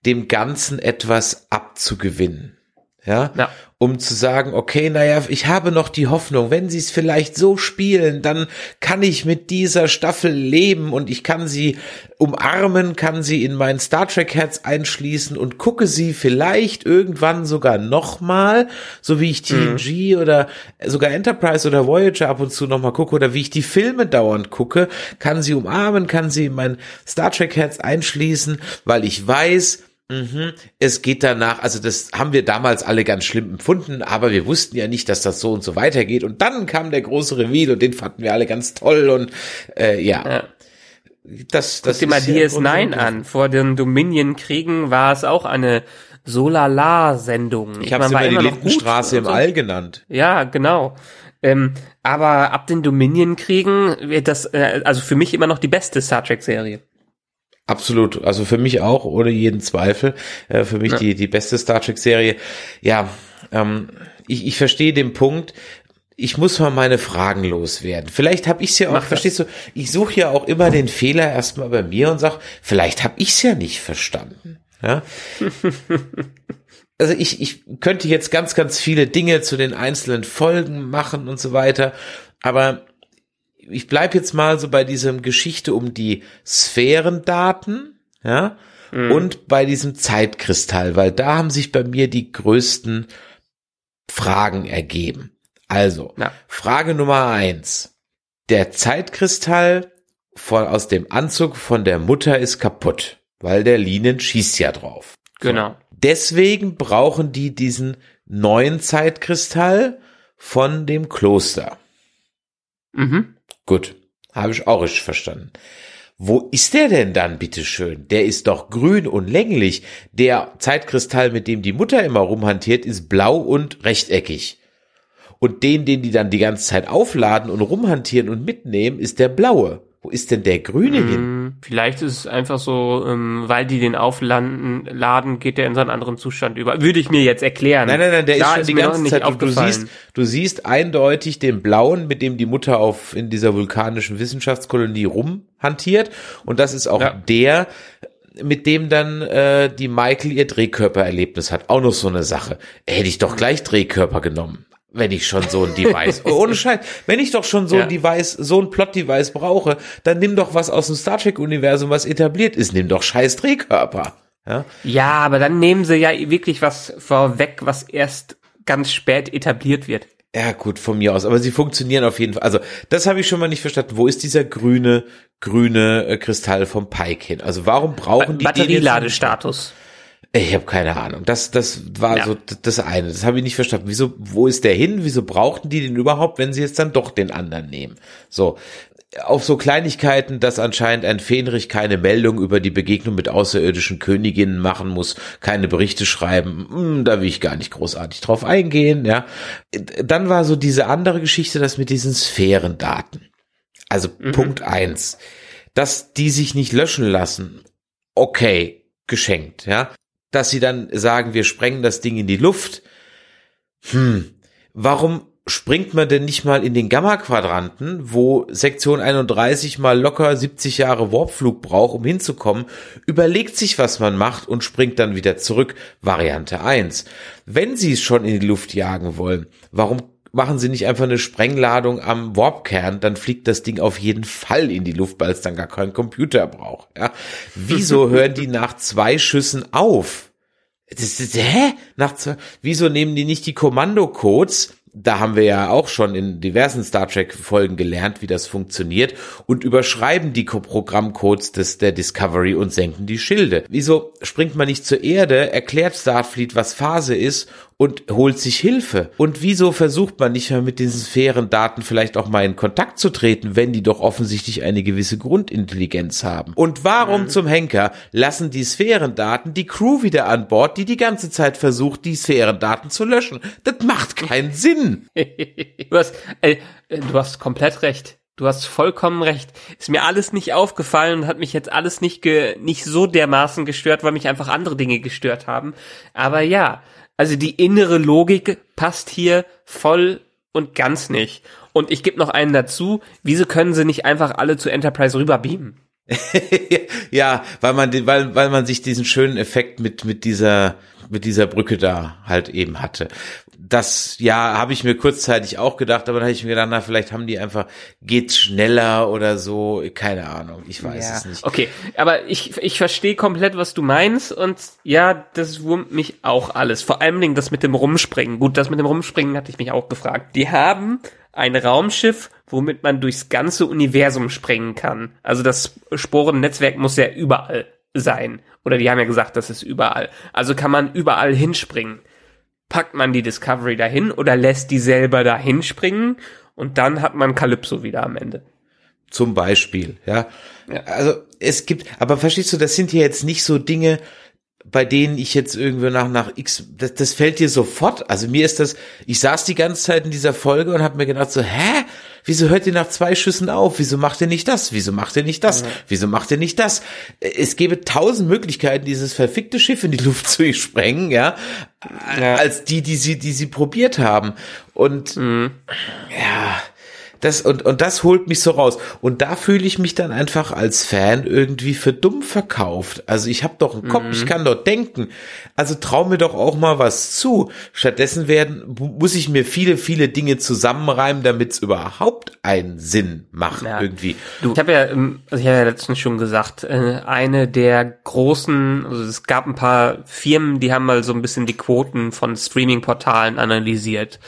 dem Ganzen etwas abzugewinnen. Ja? ja um zu sagen, okay, naja, ich habe noch die Hoffnung, wenn sie es vielleicht so spielen, dann kann ich mit dieser Staffel leben und ich kann sie umarmen, kann sie in mein Star Trek Herz einschließen und gucke sie vielleicht irgendwann sogar nochmal, so wie ich TNG mhm. oder sogar Enterprise oder Voyager ab und zu nochmal gucke oder wie ich die Filme dauernd gucke, kann sie umarmen, kann sie in mein Star Trek Herz einschließen, weil ich weiß, Mhm. Es geht danach, also das haben wir damals alle ganz schlimm empfunden, aber wir wussten ja nicht, dass das so und so weitergeht. Und dann kam der große Reveal und den fanden wir alle ganz toll und äh, ja. ja. Das, das Guck dir mal DS9 an. Vor den Dominion-Kriegen war es auch eine Solala-Sendung. Ich habe sie mal die Lindenstraße im. All genannt. Ja, genau. Ähm, aber ab den Dominion-Kriegen wird das, äh, also für mich immer noch die beste Star Trek-Serie. Absolut, also für mich auch, ohne jeden Zweifel. Äh, für mich ja. die, die beste Star Trek-Serie. Ja, ähm, ich, ich verstehe den Punkt. Ich muss mal meine Fragen loswerden. Vielleicht habe ich es ja auch, Mach verstehst das. du, ich suche ja auch immer den Fehler erstmal bei mir und sag, vielleicht habe ich es ja nicht verstanden. Ja? also ich, ich könnte jetzt ganz, ganz viele Dinge zu den einzelnen Folgen machen und so weiter, aber ich bleib jetzt mal so bei diesem Geschichte um die Sphärendaten, ja, mhm. und bei diesem Zeitkristall, weil da haben sich bei mir die größten Fragen ergeben. Also, ja. Frage Nummer eins. Der Zeitkristall von, aus dem Anzug von der Mutter ist kaputt, weil der Linen schießt ja drauf. Genau. So. Deswegen brauchen die diesen neuen Zeitkristall von dem Kloster. Mhm. Gut, habe ich auch richtig verstanden. Wo ist der denn dann, bitteschön? Der ist doch grün und länglich. Der Zeitkristall, mit dem die Mutter immer rumhantiert, ist blau und rechteckig. Und den, den die dann die ganze Zeit aufladen und rumhantieren und mitnehmen, ist der blaue. Wo ist denn der Grüne hin? Hm, Vielleicht ist es einfach so, ähm, weil die den aufladen, laden, geht der in seinen anderen Zustand über. Würde ich mir jetzt erklären. Nein, nein, nein, der Da ist schon die mir noch ganze Zeit. Du, du siehst, du siehst eindeutig den blauen, mit dem die Mutter auf in dieser vulkanischen Wissenschaftskolonie rumhantiert. Und das ist auch Ja. der, mit dem dann äh, die Michael ihr Drehkörpererlebnis hat. Auch noch so eine Sache. Hätte ich doch gleich Drehkörper genommen. Wenn ich schon so ein Device, oh, ohne Scheiß, wenn ich doch schon so Ja. ein Device, so ein Plot-Device brauche, dann nimm doch was aus dem Star Trek-Universum, was etabliert ist, nimm doch scheiß Drehkörper. Ja? Ja, aber dann nehmen sie ja wirklich was vorweg, was erst ganz spät etabliert wird. Ja, gut, von mir aus. Aber sie funktionieren auf jeden Fall. Also, das habe ich schon mal nicht verstanden. Wo ist dieser grüne, grüne äh, Kristall vom Pike hin? Also, warum brauchen die den jetzt Batterieladestatus. Ich habe keine Ahnung. Das, das war Ja. so das eine. Das habe ich nicht verstanden. Wieso, wo ist der hin? Wieso brauchten die den überhaupt, wenn sie jetzt dann doch den anderen nehmen? So. Auf so Kleinigkeiten, dass anscheinend ein Fähnrich keine Meldung über die Begegnung mit außerirdischen Königinnen machen muss, keine Berichte schreiben, hm, da will ich gar nicht großartig drauf eingehen, ja. Dann war so diese andere Geschichte, das mit diesen Sphärendaten. Also Punkt eins, dass die sich nicht löschen lassen. Okay, geschenkt, ja. Dass sie dann sagen, wir sprengen das Ding in die Luft. Hm, warum springt man denn nicht mal in den Gamma-Quadranten, wo Sektion 31 mal locker 70 Jahre Warpflug braucht, um hinzukommen, überlegt sich, was man macht und springt dann wieder zurück. Variante 1. Wenn sie es schon in die Luft jagen wollen, warum machen sie nicht einfach eine Sprengladung am Warpkern, dann fliegt das Ding auf jeden Fall in die Luft, weil es dann gar keinen Computer braucht. Ja? Wieso hören die nach zwei Schüssen auf? Das, das, hä? Nach zwei, wieso nehmen die nicht die Kommandocodes? Da haben wir ja auch schon in diversen Star Trek Folgen gelernt, wie das funktioniert und überschreiben die Programmcodes des, der Discovery und senken die Schilde. Wieso springt man nicht zur Erde, erklärt Starfleet, was Phase ist und holt sich Hilfe? Und wieso versucht man nicht mal mit diesen Sphärendaten vielleicht auch mal in Kontakt zu treten, wenn die doch offensichtlich eine gewisse Grundintelligenz haben? Und warum zum Henker lassen die Sphärendaten die Crew wieder an Bord, die die ganze Zeit versucht, die Sphärendaten zu löschen? Das macht keinen Sinn. Du hast, äh, du hast komplett recht. Du hast vollkommen recht. Ist mir alles nicht aufgefallen und hat mich jetzt alles nicht ge, nicht so dermaßen gestört, weil mich einfach andere Dinge gestört haben. Aber ja, also die innere Logik passt hier voll und ganz nicht. Und ich gebe noch einen dazu. Wieso können sie nicht einfach alle zu Enterprise rüberbeamen? ja, weil man, weil, weil man sich diesen schönen Effekt mit, mit dieser, mit dieser Brücke da halt eben hatte. Das, ja, habe ich mir kurzzeitig auch gedacht, aber dann habe ich mir gedacht, na, vielleicht haben die einfach, geht's schneller oder so, keine Ahnung, ich weiß es nicht. Okay, aber ich, ich verstehe komplett, was du meinst und ja, das wurmt mich auch alles. Vor allem Dingen das mit dem Rumspringen. Gut, das mit dem Rumspringen hatte ich mich auch gefragt. Die haben ein Raumschiff, womit man durchs ganze Universum springen kann. Also das Sporennetzwerk muss ja überall sein. Oder die haben ja gesagt, das ist überall. Also kann man überall hinspringen. Packt man die Discovery dahin oder lässt die selber dahin springen und dann hat man Calypso wieder am Ende. Zum Beispiel, ja. Ja. Also es gibt, aber verstehst du, das sind hier jetzt nicht so Dinge, bei denen ich jetzt irgendwie nach nach X, das, das fällt dir sofort. Also mir ist das, ich saß die ganze Zeit in dieser Folge und habe mir gedacht so, hä? Wieso hört ihr nach zwei Schüssen auf? Wieso macht ihr nicht das? Wieso macht ihr nicht das? Wieso macht ihr nicht das? Es gäbe tausend Möglichkeiten, dieses verfickte Schiff in die Luft zu sprengen, ja, Ja. als die, die sie, die sie probiert haben. Und ja, das, und, und das holt mich so raus. Und da fühle ich mich dann einfach als Fan irgendwie für dumm verkauft. Also ich habe doch einen Kopf, ich kann doch denken. Also trau mir doch auch mal was zu. Stattdessen werden, muss ich mir viele, viele Dinge zusammenreimen, damit es überhaupt einen Sinn macht Ja. irgendwie. Du, ich habe ja, also ich habe ja letztens schon gesagt, äh, eine der großen, also es gab ein paar Firmen, die haben mal so ein bisschen die Quoten von Streaming-Portalen analysiert.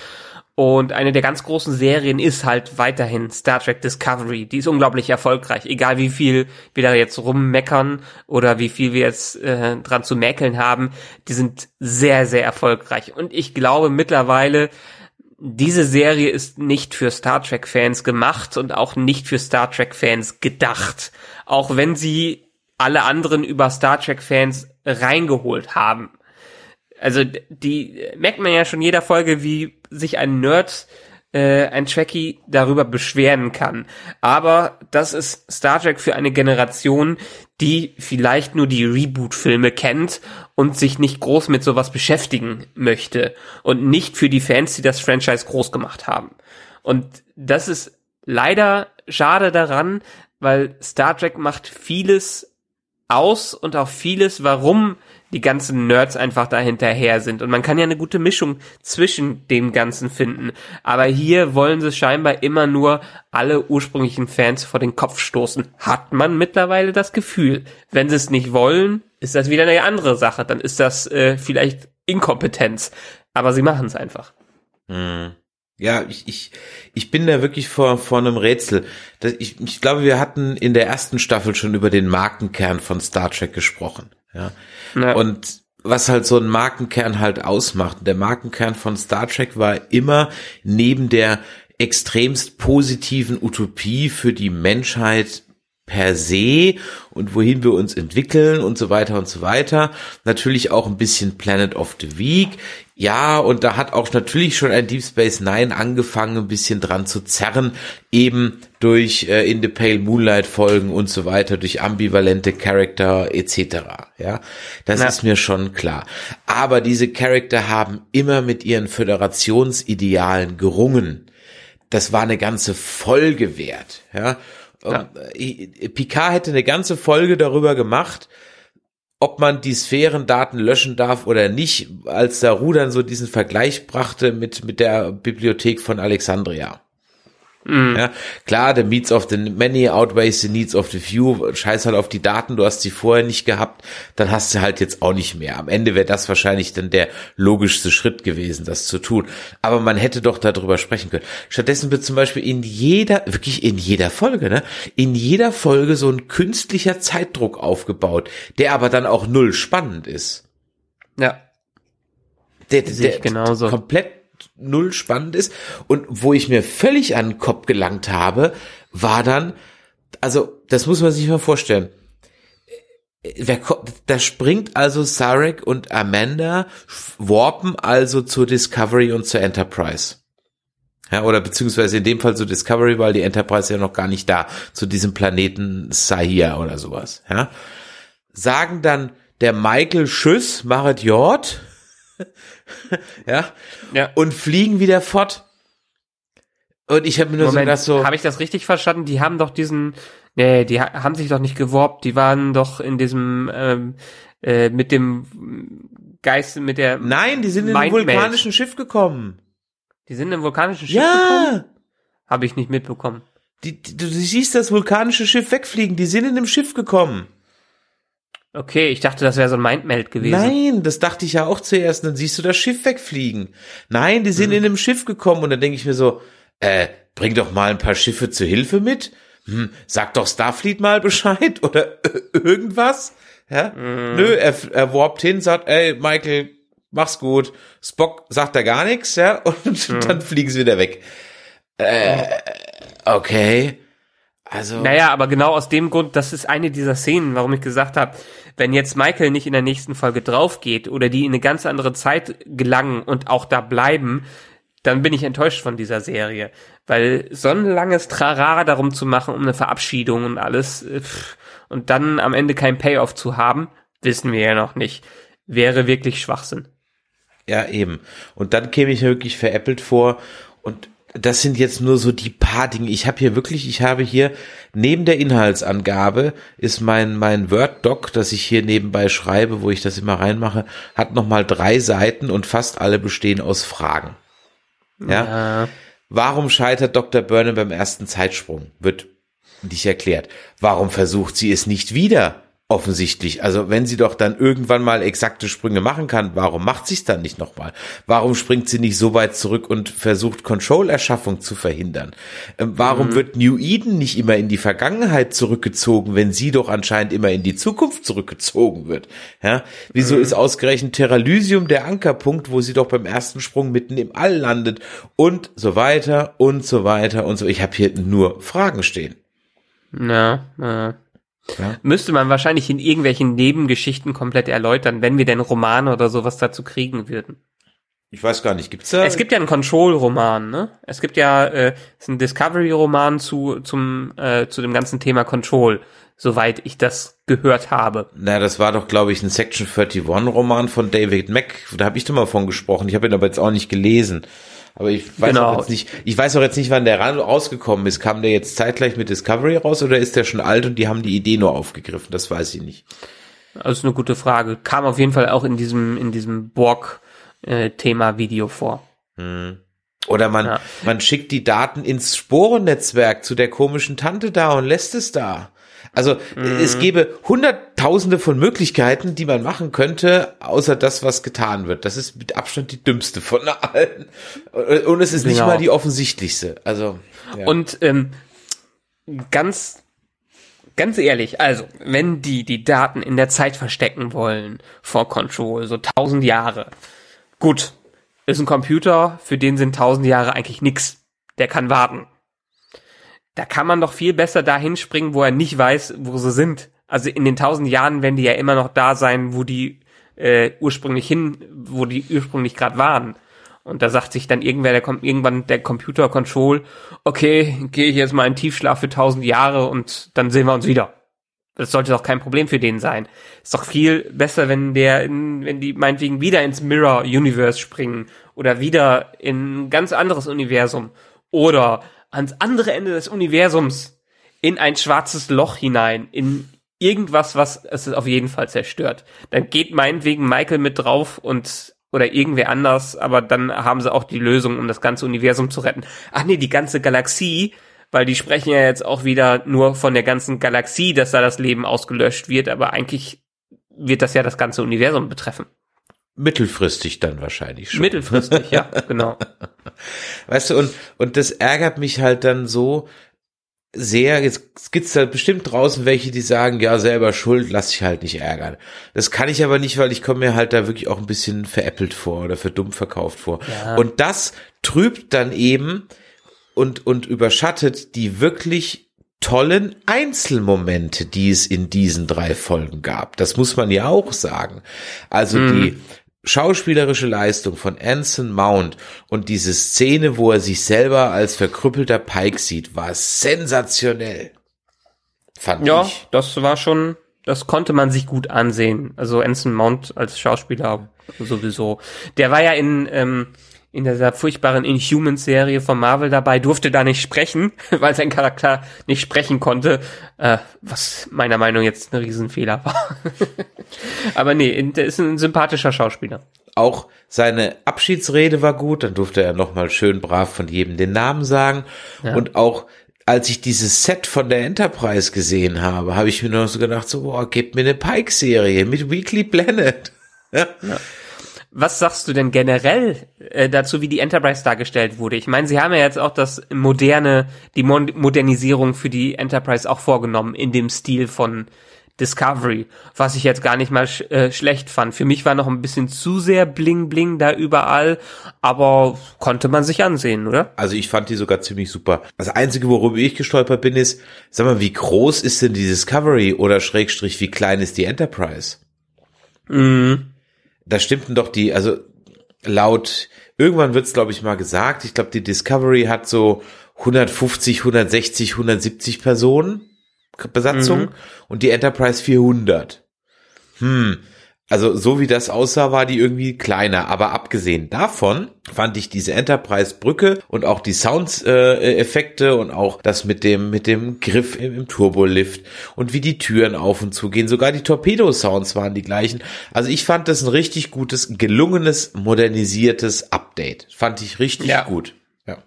Und eine der ganz großen Serien ist halt weiterhin Star Trek Discovery. Die ist unglaublich erfolgreich. Egal wie viel wir da jetzt rummeckern oder wie viel wir jetzt äh, dran zu mäkeln haben, die sind sehr, sehr erfolgreich. Und ich glaube mittlerweile, diese Serie ist nicht für Star Trek Fans gemacht und auch nicht für Star Trek Fans gedacht. Auch wenn sie alle anderen über Star Trek Fans reingeholt haben. Also die merkt man ja schon jeder Folge, wie sich ein Nerd äh, ein Trekkie darüber beschweren kann. Aber das ist Star Trek für eine Generation, die vielleicht nur die Reboot-Filme kennt und sich nicht groß mit sowas beschäftigen möchte. Und nicht für die Fans, die das Franchise groß gemacht haben. Und das ist leider schade daran, weil Star Trek macht vieles aus und auch vieles, warum die ganzen Nerds einfach da hinterher sind. Und man kann ja eine gute Mischung zwischen dem Ganzen finden. Aber hier wollen sie scheinbar immer nur alle ursprünglichen Fans vor den Kopf stoßen. Hat man mittlerweile das Gefühl. Wenn sie es nicht wollen, ist das wieder eine andere Sache. Dann ist das äh, vielleicht Inkompetenz. Aber sie machen es einfach. Hm. Ja, ich, ich, ich bin da wirklich vor, vor einem Rätsel. Ich, ich glaube, wir hatten in der ersten Staffel schon über den Markenkern von Star Trek gesprochen. Ja. ja. Und was halt so ein Markenkern halt ausmacht. Der Markenkern von Star Trek war immer neben der extremst positiven Utopie für die Menschheit per se und wohin wir uns entwickeln und so weiter und so weiter. Natürlich auch ein bisschen Planet of the Week. Ja, und da hat auch natürlich schon ein Deep Space Nine angefangen, ein bisschen dran zu zerren, eben durch äh, In the Pale Moonlight Folgen und so weiter, durch ambivalente Charakter etc. Ja, das ja. ist mir schon klar. Aber diese Charakter haben immer mit ihren Föderationsidealen gerungen. Das war eine ganze Folge wert. Ja, ja. Äh, Picard hätte eine ganze Folge darüber gemacht, ob man die Sphärendaten löschen darf oder nicht, als der Rudern so diesen Vergleich brachte mit, mit der Bibliothek von Alexandria. Mhm. Ja, klar, the needs of the many outweighs the needs of the few. Scheiß halt auf die Daten, du hast sie vorher nicht gehabt, dann hast du halt jetzt auch nicht mehr. Am Ende wäre das wahrscheinlich dann der logischste Schritt gewesen, das zu tun. Aber man hätte doch darüber sprechen können. Stattdessen wird zum Beispiel in jeder, wirklich in jeder Folge, ne, in jeder Folge so ein künstlicher Zeitdruck aufgebaut, der aber dann auch null spannend ist. Ja. Der, der, der genauso. komplett null spannend ist. Und wo ich mir völlig an den Kopf gelangt habe, war dann, also das muss man sich mal vorstellen. Wer, da springt also Sarek und Amanda warpen also zur Discovery und zur Enterprise. Ja, oder beziehungsweise in dem Fall zur Discovery, weil die Enterprise ja noch gar nicht da, zu diesem Planeten Sahia oder sowas. Ja. Sagen dann der Michael Schüss, Marit Jord, ja? ja, und fliegen wieder fort. Und ich habe mir nur Moment, so gedacht, so. Habe ich das richtig verstanden? Die haben doch diesen, nee, die haben sich doch nicht geworbt, die waren doch in diesem, ähm, äh, mit dem Geist, mit der. Nein, die sind in ein vulkanischen Schiff gekommen. Die sind im vulkanischen Schiff ja. gekommen? Habe ich nicht mitbekommen. Die, die, du siehst das vulkanische Schiff wegfliegen, die sind in dem Schiff gekommen. Okay, ich dachte, das wäre so ein Mindmeld gewesen. Nein, das dachte ich ja auch zuerst. dann siehst du das Schiff wegfliegen. Nein, die sind hm. in einem Schiff gekommen und dann denke ich mir so, äh, bring doch mal ein paar Schiffe zur Hilfe mit. Hm, sag doch Starfleet mal Bescheid oder irgendwas. Ja? Hm. Nö, er, er warpt hin, sagt, ey, Michael, mach's gut. Spock sagt da gar nichts, ja, und hm. dann fliegen sie wieder weg. Äh, okay. Also. Naja, aber genau aus dem Grund, das ist eine dieser Szenen, warum ich gesagt habe, wenn jetzt Michael nicht in der nächsten Folge drauf geht oder die in eine ganz andere Zeit gelangen und auch da bleiben, dann bin ich enttäuscht von dieser Serie. Weil so ein langes Trara darum zu machen, um eine Verabschiedung und alles, äh, und dann am Ende kein Payoff zu haben, wissen wir ja noch nicht. Wäre wirklich Schwachsinn. Ja, eben. Und dann käme ich wirklich veräppelt vor und das sind jetzt nur so die paar Dinge. Ich habe hier wirklich, ich habe hier neben der Inhaltsangabe ist mein mein Word Doc, das ich hier nebenbei schreibe, wo ich das immer reinmache, hat noch mal drei Seiten und fast alle bestehen aus Fragen. Ja. ja. Warum scheitert Dr. Burnham beim ersten Zeitsprung? Wird nicht erklärt. Warum versucht sie es nicht wieder? Offensichtlich. Also wenn sie doch dann irgendwann mal exakte Sprünge machen kann, warum macht sie es dann nicht nochmal? Warum springt sie nicht so weit zurück und versucht Control-Erschaffung zu verhindern? Ähm, warum mhm. wird New Eden nicht immer in die Vergangenheit zurückgezogen, wenn sie doch anscheinend immer in die Zukunft zurückgezogen wird? Ja? Wieso mhm. ist ausgerechnet Terralysium der Ankerpunkt, wo sie doch beim ersten Sprung mitten im All landet und so weiter und so weiter und so. Ich habe hier nur Fragen stehen. Na, na. Ja. Müsste man wahrscheinlich in irgendwelchen Nebengeschichten komplett erläutern, wenn wir denn Romane oder sowas dazu kriegen würden. Ich weiß gar nicht, gibt's da? Es gibt ja einen Control-Roman, ne? Es gibt ja äh, es ist ein Discovery-Roman zu zum äh, zu dem ganzen Thema Control, soweit ich das gehört habe. Na, das war doch, glaube ich, ein Section 31 Roman von David Mack. Da habe ich doch mal von gesprochen. Ich habe ihn aber jetzt auch nicht gelesen. Aber ich weiß Genau. auch jetzt nicht, ich weiß auch jetzt nicht, wann der rausgekommen ist. Kam der jetzt zeitgleich mit Discovery raus oder ist der schon alt und die haben die Idee nur aufgegriffen? Das weiß ich nicht. Das ist eine gute Frage. Kam auf jeden Fall auch in diesem in diesem Borg äh, Thema Video vor. Oder man, Ja. man schickt die Daten ins Sporennetzwerk zu der komischen Tante da und lässt es da. Also es gäbe hunderttausende von Möglichkeiten, die man machen könnte, außer das, was getan wird. Das ist mit Abstand die dümmste von allen. Und es ist nicht Genau. mal die offensichtlichste. Also ja. Und ähm, ganz, ganz ehrlich, also, wenn die die Daten in der Zeit verstecken wollen vor Control, so tausend Jahre, gut, ist ein Computer, für den sind tausend Jahre eigentlich nix. Der kann warten. Da kann man doch viel besser dahin springen, wo er nicht weiß, wo sie sind. Also in den tausend Jahren werden die ja immer noch da sein, wo die äh, ursprünglich hin, wo die ursprünglich gerade waren. Und da sagt sich dann irgendwer, der kommt irgendwann der Computer Control, okay, gehe ich jetzt mal in Tiefschlaf für tausend Jahre und dann sehen wir uns wieder. Das sollte doch kein Problem für den sein. Ist doch viel besser, wenn der, in, wenn die meinetwegen wieder ins Mirror Universe springen oder wieder in ein ganz anderes Universum oder ans andere Ende des Universums in ein schwarzes Loch hinein, in irgendwas, was es auf jeden Fall zerstört. Dann geht meinetwegen Michael mit drauf und oder irgendwer anders, aber dann haben sie auch die Lösung, um das ganze Universum zu retten. Ach nee, die ganze Galaxie, weil die sprechen ja jetzt auch wieder nur von der ganzen Galaxie, dass da das Leben ausgelöscht wird, aber eigentlich wird das ja das ganze Universum betreffen. Mittelfristig dann wahrscheinlich schon. Mittelfristig, ja, genau. Weißt du, und, und das ärgert mich halt dann so sehr. Jetzt gibt's da bestimmt draußen welche, die sagen, ja, selber schuld, lass dich halt nicht ärgern. Das kann ich aber nicht, weil ich komme mir halt da wirklich auch ein bisschen veräppelt vor oder für dumm verkauft vor. Ja. Und das trübt dann eben und, und überschattet die wirklich tollen Einzelmomente, die es in diesen drei Folgen gab. Das muss man ja auch sagen. Also die schauspielerische Leistung von Anson Mount und diese Szene, wo er sich selber als verkrüppelter Pike sieht, war sensationell. Fand Ja, ich. das war schon, das konnte man sich gut ansehen. Also Anson Mount als Schauspieler sowieso. Der war ja in, ähm, in dieser furchtbaren Inhumans-Serie von Marvel dabei, durfte da nicht sprechen, weil sein Charakter nicht sprechen konnte, äh, was meiner Meinung nach jetzt ein Riesenfehler war. Aber nee, der ist ein sympathischer Schauspieler. Auch seine Abschiedsrede war gut, dann durfte er nochmal schön brav von jedem den Namen sagen. Und auch als ich dieses Set von der Enterprise gesehen habe, habe ich mir noch so gedacht, so, boah, gebt mir eine Pike-Serie mit Weekly Planet. Ja. Was sagst du denn generell äh, dazu, wie die Enterprise dargestellt wurde? Ich meine, sie haben ja jetzt auch das moderne, die Mon Modernisierung für die Enterprise auch vorgenommen in dem Stil von Discovery, was ich jetzt gar nicht mal sch äh, schlecht fand. Für mich war noch ein bisschen zu sehr bling bling da überall, aber konnte man sich ansehen, oder? Also ich fand die sogar ziemlich super. Das Einzige, worüber ich gestolpert bin, ist, sag mal, wie groß ist denn die Discovery oder Schrägstrich, wie klein ist die Enterprise? Mhm. Da stimmten doch die, also laut, irgendwann wird's glaube ich mal gesagt, ich glaube die Discovery hat so 150, 160, 170 Personen Besatzung und die Enterprise 400. Hm, also so wie das aussah, war die irgendwie kleiner. Aber abgesehen davon fand ich diese Enterprise-Brücke und auch die Sounds-Effekte und auch das mit dem mit dem Griff im, im Turbolift und wie die Türen auf und zu gehen. Sogar die Torpedo-Sounds waren die gleichen. Also ich fand das ein richtig gutes, gelungenes, modernisiertes Update. Fand ich richtig Ja. gut. Ja.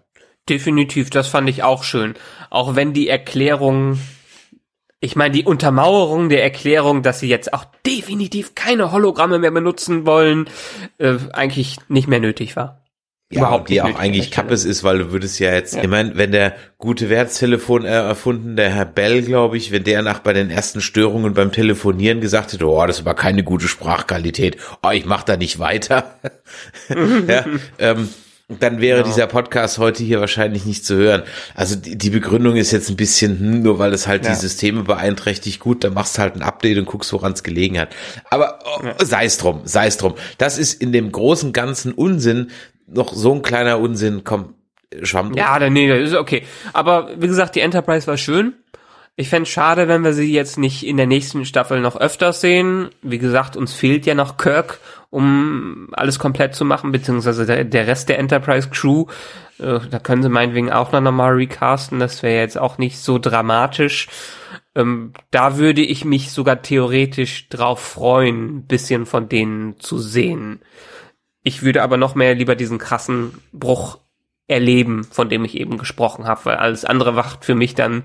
Definitiv, das fand ich auch schön. Auch wenn die Erklärung, ich meine, die Untermauerung der Erklärung, dass sie jetzt auch definitiv keine Hologramme mehr benutzen wollen, äh, eigentlich nicht mehr nötig war. Ja, Überhaupt die auch eigentlich. Kappes ist, weil du würdest ja jetzt, ich meine, wenn der gute Wertstelefon äh, erfunden, der Herr Bell, glaube ich, wenn der nach bei den ersten Störungen beim Telefonieren gesagt hätte, oh, das war keine gute Sprachqualität, oh, ich mach da nicht weiter. ja, ähm, dann wäre Genau. dieser Podcast heute hier wahrscheinlich nicht zu hören. Also die, die Begründung ist jetzt ein bisschen, hm, nur weil es halt Ja. die Systeme beeinträchtigt, gut, dann machst du halt ein Update und guckst, woran es gelegen hat. Aber oh, sei es drum, sei es drum. Das ist in dem großen ganzen Unsinn noch so ein kleiner Unsinn, komm, Schwamm. Ja, dann, nee, das ist okay. Aber wie gesagt, die Enterprise war schön. Ich fänd's schade, wenn wir sie jetzt nicht in der nächsten Staffel noch öfters sehen. Wie gesagt, uns fehlt ja noch Kirk, um alles komplett zu machen, beziehungsweise der, der Rest der Enterprise Crew. Äh, da können sie meinetwegen auch noch mal recasten. Das wäre jetzt auch nicht so dramatisch. Ähm, da würde ich mich sogar theoretisch drauf freuen, ein bisschen von denen zu sehen. Ich würde aber noch mehr lieber diesen krassen Bruch erleben, von dem ich eben gesprochen habe, weil alles andere macht für mich dann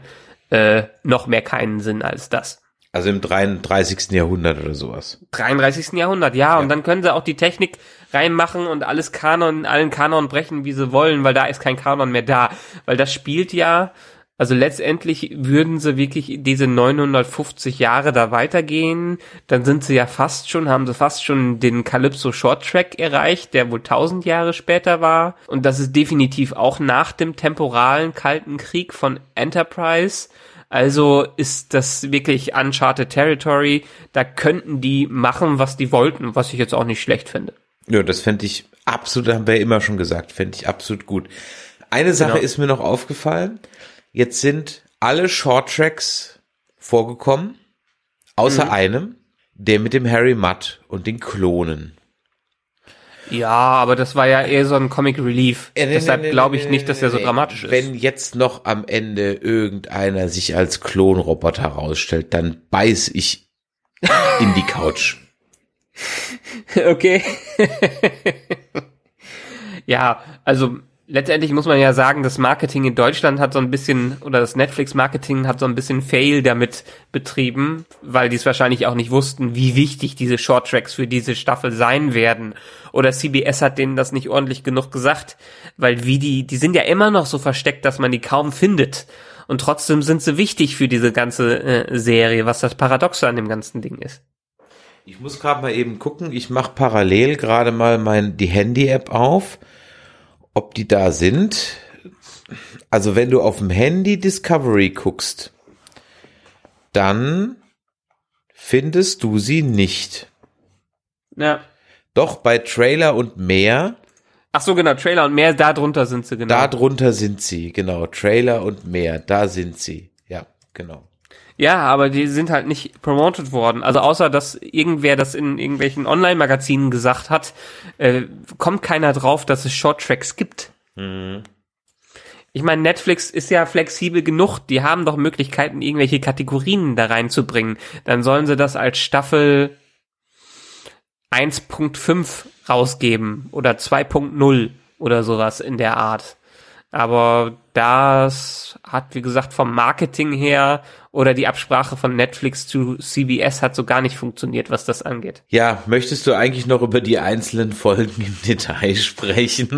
äh, noch mehr keinen Sinn als das. Also im 33. Jahrhundert oder sowas. 33. Jahrhundert, ja, und dann können sie auch die Technik reinmachen und alles Kanon, allen Kanon brechen, wie sie wollen, weil da ist kein Kanon mehr da. Weil das spielt ja, also letztendlich würden sie wirklich diese 950 Jahre da weitergehen, dann sind sie ja fast schon, haben sie fast schon den Calypso Short Track erreicht, der wohl 1000 Jahre später war. Und das ist definitiv auch nach dem temporalen Kalten Krieg von Enterprise. Also ist das wirklich Uncharted Territory. Da könnten die machen, was die wollten, was ich jetzt auch nicht schlecht finde. Ja, das fände ich absolut, haben wir ja immer schon gesagt, fände ich absolut gut. Eine Sache Genau. ist mir noch aufgefallen. Jetzt sind alle Shorttracks vorgekommen, außer einem, der mit dem Harry Mudd und den Klonen. Ja, aber das war ja eher so ein Comic Relief. Äh, Deshalb glaube ich nicht, dass er so dramatisch ist. Wenn jetzt noch am Ende irgendeiner sich als Klonroboter herausstellt, dann beiß ich in die Couch. okay. ja, also letztendlich muss man ja sagen, das Marketing in Deutschland hat so ein bisschen, oder das Netflix-Marketing hat so ein bisschen Fail damit betrieben, weil die es wahrscheinlich auch nicht wussten, wie wichtig diese Shorttracks für diese Staffel sein werden. Oder CBS hat denen das nicht ordentlich genug gesagt, weil wie die, die sind ja immer noch so versteckt, dass man die kaum findet. Und trotzdem sind sie wichtig für diese ganze äh, Serie, was das Paradoxe an dem ganzen Ding ist. Ich muss gerade mal eben gucken. Ich mache parallel gerade mal mein die Handy-App auf, ob die da sind. Also wenn du auf dem Handy Discovery guckst, dann findest du sie nicht. Ja. Doch bei Trailer und mehr, Ach so, genau, Trailer und mehr, da drunter sind sie, genau. da drunter sind sie, genau. Trailer und mehr, da sind sie. Ja, genau. Ja, aber die sind halt nicht promoted worden. Also außer, dass irgendwer das in irgendwelchen Online-Magazinen gesagt hat, äh, kommt keiner drauf, dass es Shorttracks gibt. Ich meine, Netflix ist ja flexibel genug, die haben doch Möglichkeiten, irgendwelche Kategorien da reinzubringen. Dann sollen sie das als Staffel 1.5 rausgeben oder 2.0 oder sowas in der Art. Aber das hat, wie gesagt, vom Marketing her oder die Absprache von Netflix zu CBS hat so gar nicht funktioniert, was das angeht. Ja, möchtest du eigentlich noch über die einzelnen Folgen im Detail sprechen?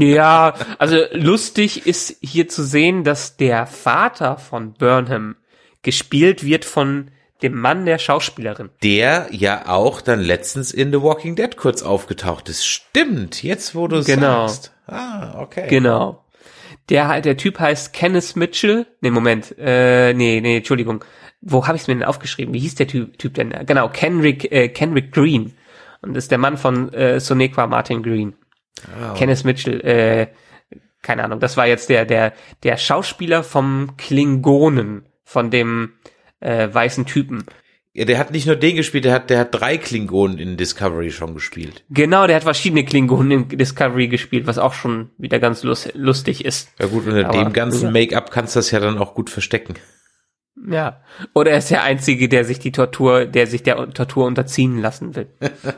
Ja, also lustig ist hier zu sehen, dass der Vater von Burnham gespielt wird von dem Mann der Schauspielerin. Der ja auch dann letztens in The Walking Dead kurz aufgetaucht ist. Stimmt, jetzt wo du es Genau. sagst. Ah, okay. Genau. Der, der Typ heißt Kenneth Mitchell. Nee, Moment. Äh, nee, nee, Entschuldigung. Wo habe ich es mir denn aufgeschrieben? Wie hieß der Typ, typ denn? Genau, Kenrick, äh, Kenrick Green. Und ist der Mann von äh, Sonequa Martin Green. Ah, Kenneth Mitchell, äh, keine Ahnung. Das war jetzt der, der, der Schauspieler vom Klingonen, von dem äh, weißen Typen. Ja, der hat nicht nur den gespielt, der hat, der hat drei Klingonen in Discovery schon gespielt. Genau, der hat verschiedene Klingonen in Discovery gespielt, was auch schon wieder ganz lus lustig ist. Ja gut, unter Aber- dem ganzen Make-up kannst du das ja dann auch gut verstecken. Ja. Oder er ist der Einzige, der sich die Tortur, der sich der Tortur unterziehen lassen will.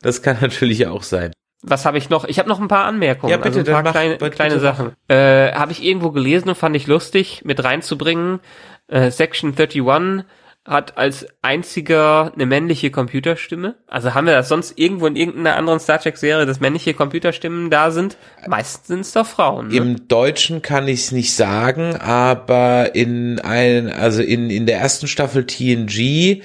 Das kann natürlich auch sein. Was habe ich noch? Ich habe noch ein paar Anmerkungen, Ja, bitte, also ein paar mach- kleine, bitte kleine mach. Sachen. Äh, habe ich irgendwo gelesen und fand ich lustig, mit reinzubringen. Äh, Section 31 hat als einziger eine männliche Computerstimme. Also haben wir das sonst irgendwo in irgendeiner anderen Star Trek-Serie, dass männliche Computerstimmen da sind? Meistens sind es doch Frauen. Ne? Im Deutschen kann ich es nicht sagen, aber in ein, also in, in der ersten Staffel TNG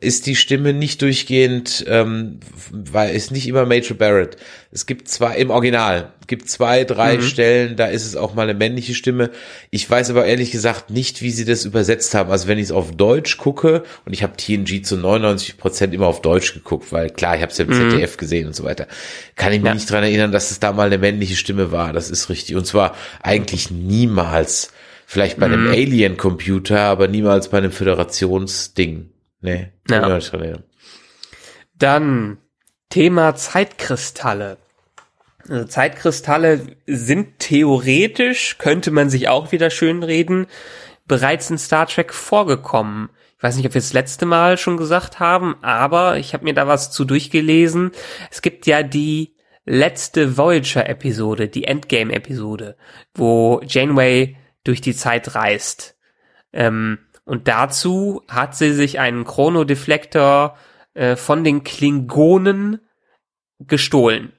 ist die Stimme nicht durchgehend, ähm, weil ist nicht immer Major Barrett. Es gibt zwei im Original, gibt zwei, drei mhm. Stellen, da ist es auch mal eine männliche Stimme. Ich weiß aber ehrlich gesagt nicht, wie sie das übersetzt haben. Also wenn ich es auf Deutsch gucke und ich habe TNG zu 99 Prozent immer auf Deutsch geguckt, weil klar, ich habe es ja im mhm. ZDF gesehen und so weiter, kann ich mich ja. nicht dran erinnern, dass es da mal eine männliche Stimme war. Das ist richtig und zwar eigentlich niemals. Vielleicht bei einem mhm. Alien-Computer, aber niemals bei einem Föderationsding. Nee, ja. Dann Thema Zeitkristalle. Also Zeitkristalle sind theoretisch, könnte man sich auch wieder schön reden, bereits in Star Trek vorgekommen. Ich weiß nicht, ob wir das letzte Mal schon gesagt haben, aber ich habe mir da was zu durchgelesen. Es gibt ja die letzte Voyager-Episode, die Endgame-Episode, wo Janeway durch die Zeit reist. Ähm, und dazu hat sie sich einen Chronodeflektor äh, von den Klingonen gestohlen.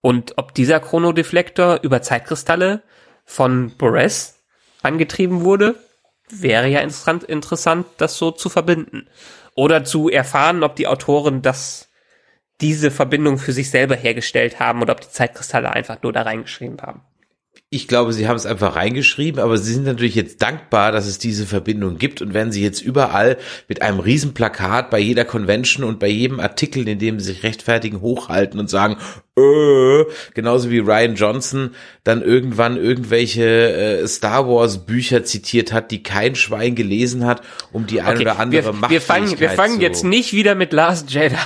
Und ob dieser Chronodeflektor über Zeitkristalle von Bores angetrieben wurde, wäre ja interessant, interessant, das so zu verbinden. Oder zu erfahren, ob die Autoren das, diese Verbindung für sich selber hergestellt haben oder ob die Zeitkristalle einfach nur da reingeschrieben haben. Ich glaube, sie haben es einfach reingeschrieben, aber sie sind natürlich jetzt dankbar, dass es diese Verbindung gibt. Und wenn sie jetzt überall mit einem Riesenplakat bei jeder Convention und bei jedem Artikel, in dem sie sich rechtfertigen, hochhalten und sagen, äh, genauso wie Ryan Johnson dann irgendwann irgendwelche äh, Star Wars Bücher zitiert hat, die kein Schwein gelesen hat, um die ein okay, oder andere wir, wir fangen, wir fangen jetzt nicht wieder mit Last Jedi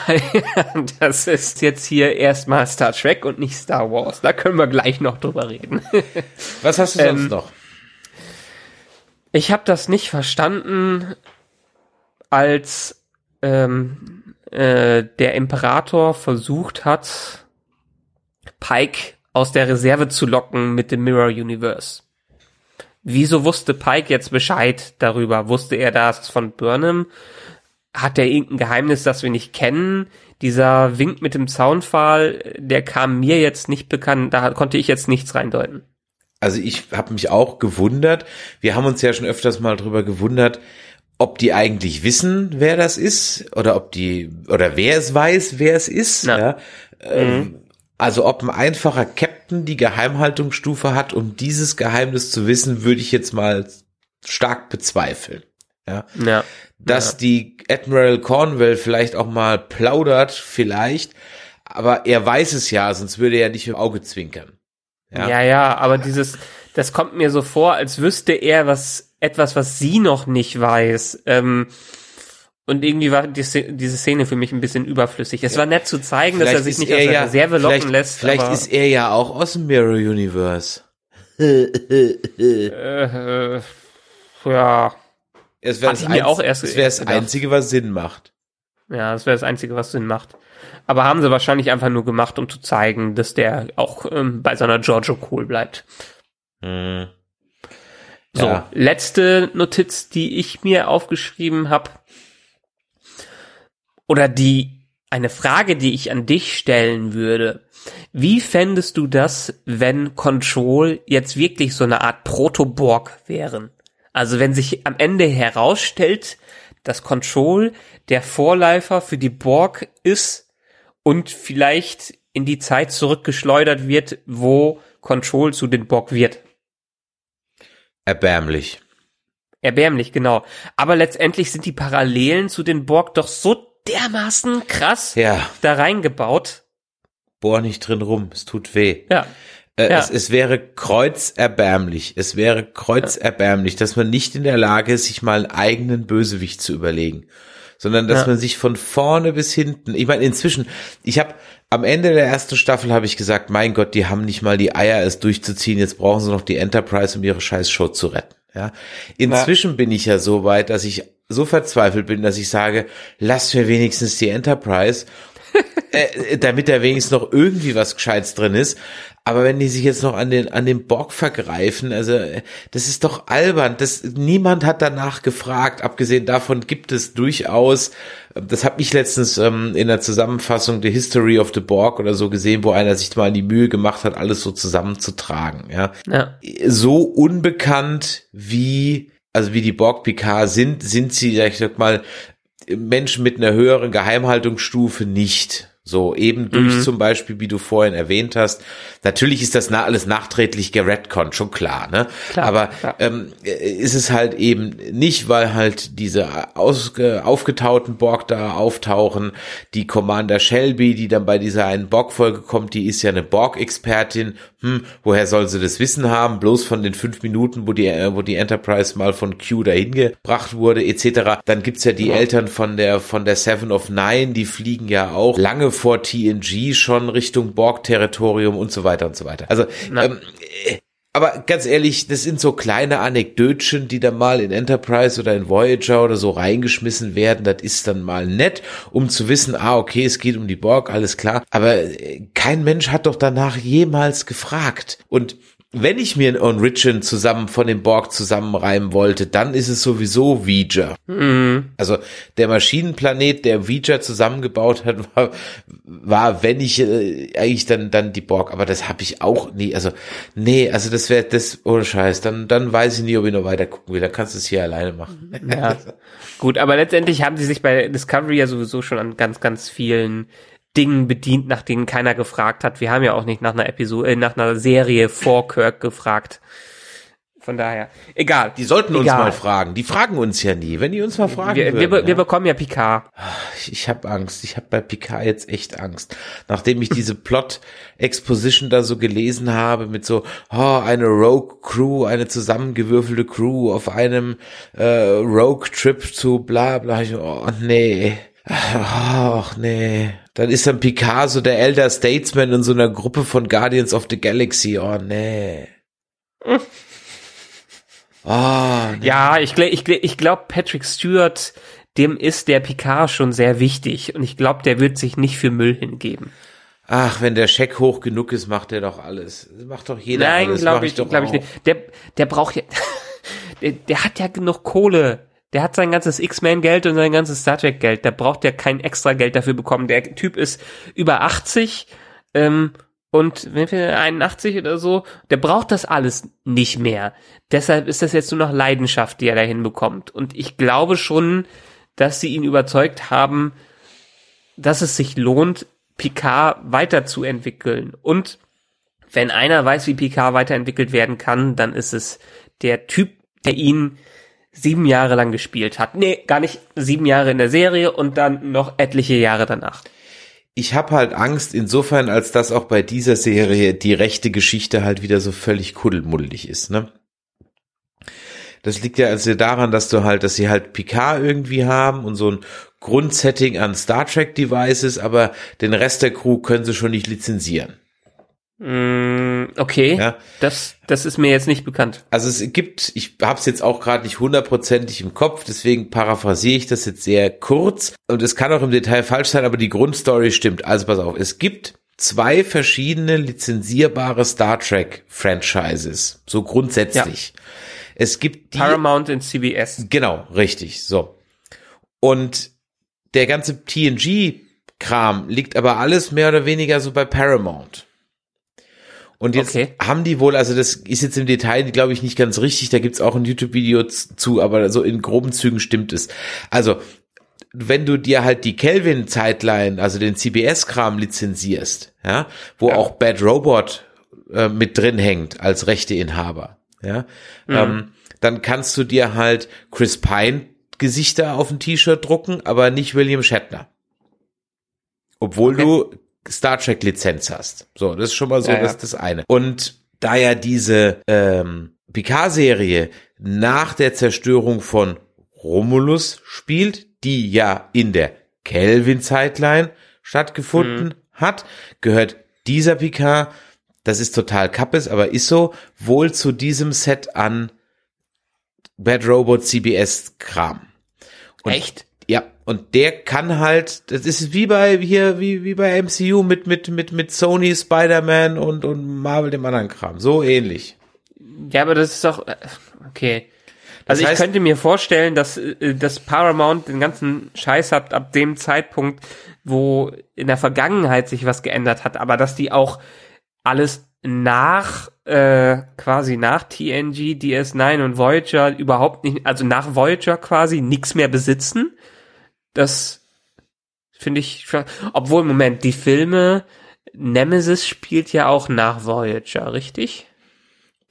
an. Das ist jetzt hier erstmal Star Trek und nicht Star Wars. Da können wir gleich noch drüber reden. Was hast du sonst ähm, noch? Ich habe das nicht verstanden, als ähm, äh, der Imperator versucht hat, Pike aus der Reserve zu locken mit dem Mirror Universe. Wieso wusste Pike jetzt Bescheid darüber? Wusste er das von Burnham? Hat er irgendein Geheimnis, das wir nicht kennen? Dieser Wink mit dem Zaunpfahl, der kam mir jetzt nicht bekannt, da konnte ich jetzt nichts reindeuten. Also ich habe mich auch gewundert. Wir haben uns ja schon öfters mal drüber gewundert, ob die eigentlich wissen, wer das ist, oder ob die, oder wer es weiß, wer es ist. Ja. Ähm, mhm. Also ob ein einfacher Captain die Geheimhaltungsstufe hat, um dieses Geheimnis zu wissen, würde ich jetzt mal stark bezweifeln. Ja. ja. Dass ja. die Admiral Cornwell vielleicht auch mal plaudert, vielleicht, aber er weiß es ja, sonst würde er nicht im Auge zwinkern. Ja, ja, ja aber dieses, das kommt mir so vor, als wüsste er was, etwas, was sie noch nicht weiß. Ähm, und irgendwie war die, diese Szene für mich ein bisschen überflüssig. Es war nett zu zeigen, vielleicht dass er sich nicht er aus der ja, Reserve locken lässt. Vielleicht ist er ja auch aus dem Mirror Universe. äh, ja. Es wäre das, ein, auch erst es wär das Einzige, was Sinn macht. Ja, das wäre das Einzige, was Sinn macht. Aber haben sie wahrscheinlich einfach nur gemacht, um zu zeigen, dass der auch ähm, bei seiner Giorgio cool bleibt. Hm. So, ja. letzte Notiz, die ich mir aufgeschrieben habe oder die eine Frage, die ich an dich stellen würde. Wie fändest du das, wenn Control jetzt wirklich so eine Art Protoborg wären? Also wenn sich am Ende herausstellt, dass Control der Vorläufer für die Borg ist und vielleicht in die Zeit zurückgeschleudert wird, wo Control zu den Borg wird. Erbärmlich. Erbärmlich, genau. Aber letztendlich sind die Parallelen zu den Borg doch so dermaßen krass ja. da reingebaut. Bohr nicht drin rum, es tut weh. Ja. Äh, ja. es, es wäre kreuzerbärmlich, es wäre kreuzerbärmlich, dass man nicht in der Lage ist, sich mal einen eigenen Bösewicht zu überlegen, sondern dass ja. man sich von vorne bis hinten, ich meine inzwischen, ich habe am Ende der ersten Staffel habe ich gesagt, mein Gott, die haben nicht mal die Eier, es durchzuziehen, jetzt brauchen sie noch die Enterprise, um ihre scheiß Show zu retten. Ja, inzwischen ja. bin ich ja so weit, dass ich so verzweifelt bin, dass ich sage, lass mir wenigstens die Enterprise, äh, damit da wenigstens noch irgendwie was Gescheites drin ist. Aber wenn die sich jetzt noch an den, an den Borg vergreifen, also, das ist doch albern. Das, niemand hat danach gefragt. Abgesehen davon gibt es durchaus, das habe ich letztens ähm, in der Zusammenfassung The History of the Borg oder so gesehen, wo einer sich mal die Mühe gemacht hat, alles so zusammenzutragen, ja. ja. So unbekannt wie also wie die Borg Picard sind, sind sie, ich sag mal, Menschen mit einer höheren Geheimhaltungsstufe nicht. So, eben durch Mhm. zum Beispiel, wie du vorhin erwähnt hast. Natürlich ist das na alles nachträglich geredconnt, schon klar, ne? Klar, Aber klar. ähm, äh, ist es halt eben nicht, weil halt diese ausge, aufgetauten Borg da auftauchen. Die Commander Shelby, die dann bei dieser einen Borg-Folge kommt, die ist ja eine Borg-Expertin. Hm, woher soll sie das Wissen haben? Bloß von den fünf Minuten, wo die, äh, wo die Enterprise mal von Q dahin gebracht wurde, etc. Dann gibt's ja die Eltern von der, von der Seven of Nine, die fliegen ja auch lange vor TNG schon Richtung Borg-Territorium und so weiter und so weiter. Also, ähm, äh, aber ganz ehrlich, das sind so kleine Anekdötchen, die da mal in Enterprise oder in Voyager oder so reingeschmissen werden. Das ist dann mal nett, um zu wissen, ah, okay, es geht um die Borg, alles klar. Aber äh, kein Mensch hat doch danach jemals gefragt. Und wenn ich mir ein Origin zusammen von dem Borg zusammenreimen wollte, dann ist es sowieso Voyager. Mhm. Also der Maschinenplanet, der Voyager zusammengebaut hat, war, war wenn ich äh, eigentlich dann dann die Borg, aber das habe ich auch nie. Also nee, also das wäre das ohne Scheiß. Dann dann weiß ich nie, ob ich noch weiter gucken will. Dann kannst du es hier alleine machen. Ja. Gut, aber letztendlich haben sie sich bei Discovery ja sowieso schon an ganz, ganz vielen Dingen bedient, nach denen keiner gefragt hat. Wir haben ja auch nicht nach einer Episode, äh, nach einer Serie vor Kirk gefragt. Von daher, egal. Die sollten uns Egal. mal fragen. Die fragen uns ja nie. Wenn die uns mal fragen wir, wir, würden, wir ja. bekommen ja Picard. Ich, ich habe Angst. Ich habe bei Picard jetzt echt Angst. Nachdem ich diese Plot-Exposition da so gelesen habe mit so, oh, eine Rogue-Crew, eine zusammengewürfelte Crew auf einem äh, Rogue-Trip zu bla bla. Ich, oh nee. Ach nee. Dann ist dann Picard so der Elder Statesman in so einer Gruppe von Guardians of the Galaxy. Oh nee. Oh, nee. Ja, ich, ich, ich glaube, Patrick Stewart, dem ist der Picard schon sehr wichtig. Und ich glaube, der wird sich nicht für Müll hingeben. Ach, wenn der Scheck hoch genug ist, macht er doch alles. Macht doch jeder Nein, alles. glaube Mach ich, doch glaube ich nicht. Der, der braucht ja, der, der hat ja genug Kohle. Der hat sein ganzes X-Men-Geld und sein ganzes Star Trek-Geld. Der braucht ja kein extra Geld dafür bekommen. Der Typ ist über 80 ähm, und wie viel, 81 oder so. Der braucht das alles nicht mehr. Deshalb ist das jetzt nur noch Leidenschaft, die er da hinbekommt. Und ich glaube schon, dass sie ihn überzeugt haben, dass es sich lohnt, Picard weiterzuentwickeln. Und wenn einer weiß, wie Picard weiterentwickelt werden kann, dann ist es der Typ, der ihn sieben Jahre lang gespielt hat. Nee, gar nicht sieben Jahre in der Serie und dann noch etliche Jahre danach. Ich habe halt Angst insofern, als dass auch bei dieser Serie die rechte Geschichte halt wieder so völlig kuddelmuddelig ist, ne? Das liegt ja also daran, dass du halt, dass sie halt Picard irgendwie haben und so ein Grundsetting an Star Trek Devices, aber den Rest der Crew können sie schon nicht lizenzieren. Mm, okay, Ja. das, das ist mir jetzt nicht bekannt. Also es gibt, ich habe es jetzt auch gerade nicht hundertprozentig im Kopf, deswegen paraphrasiere ich das jetzt sehr kurz und es kann auch im Detail falsch sein, aber die Grundstory stimmt. Also pass auf, es gibt zwei verschiedene lizenzierbare Star Trek Franchises, so grundsätzlich. Es gibt die Paramount und CBS. Genau, richtig, so. Und der ganze TNG-Kram liegt aber alles mehr oder weniger so bei Paramount. Und jetzt Okay. haben die wohl, also das ist jetzt im Detail, glaube ich, nicht ganz richtig, da gibt's auch ein YouTube-Video zu, aber so in groben Zügen stimmt es. Also, wenn du dir halt die Kelvin-Zeitline, also den CBS-Kram lizenzierst, ja, wo Ja. auch Bad Robot äh, mit drin hängt als Rechteinhaber, ja, ähm, dann kannst du dir halt Chris Pine Gesichter auf ein T-Shirt drucken, aber nicht William Shatner. Obwohl Okay. du Star Trek Lizenz hast. So, das ist schon mal so, Ja, ja. das ist das eine. Und da ja diese ähm, Picard-Serie nach der Zerstörung von Romulus spielt, die ja in der Kelvin-Zeitline stattgefunden Mhm. hat, gehört dieser Picard, das ist total kappes, aber ist so, wohl zu diesem Set an Bad Robot CBS Kram. Und Echt? Und der kann halt, das ist wie bei hier, wie, wie bei MCU mit, mit, mit, mit Sony, Spider-Man und, und Marvel dem anderen Kram. So ähnlich. Ja, aber das ist doch, äh, okay. Also Das ich heißt- könnte mir vorstellen, dass, äh, dass Paramount den ganzen Scheiß hat ab dem Zeitpunkt, wo in der Vergangenheit sich was geändert hat, aber dass die auch alles nach, äh, quasi nach TNG, DS9 und Voyager überhaupt nicht, also nach Voyager quasi nichts mehr besitzen, Das finde ich schon, obwohl, Moment, die Filme, Nemesis spielt ja auch nach Voyager, richtig?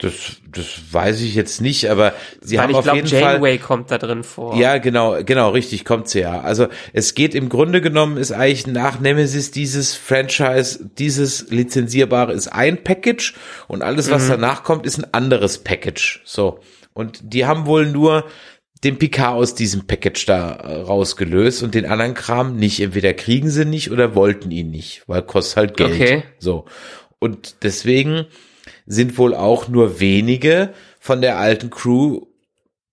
Das, das weiß ich jetzt nicht, aber sie Weil haben ich auf glaube, jeden Fall. Janeway kommt da drin vor. Ja, genau, genau, richtig, kommt sie ja. Also es geht im Grunde genommen, ist eigentlich nach Nemesis dieses Franchise, dieses lizenzierbare ist ein Package und alles, was danach kommt, ist ein anderes Package. So. Und die haben wohl nur den Picard aus diesem Package da äh, rausgelöst und den anderen Kram nicht. Entweder kriegen sie nicht oder wollten ihn nicht, weil kostet halt Geld. Okay. So. Und deswegen sind wohl auch nur wenige von der alten Crew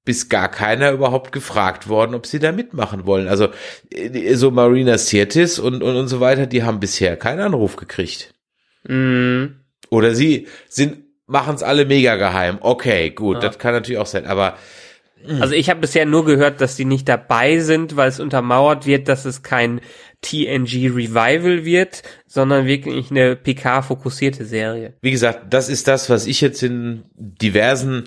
bis gar keiner überhaupt gefragt worden, ob sie da mitmachen wollen. Also äh, so Marina Sirtis und, und, und so weiter, die haben bisher keinen Anruf gekriegt. Mhm. Oder sie sind machen es alle mega geheim. Okay, gut, Ja. das kann natürlich auch sein. Aber Also ich habe bisher nur gehört, dass die nicht dabei sind, weil es untermauert wird, dass es kein TNG Revival wird, sondern wirklich eine PK-fokussierte Serie. wie gesagt, das ist das, was ich jetzt in diversen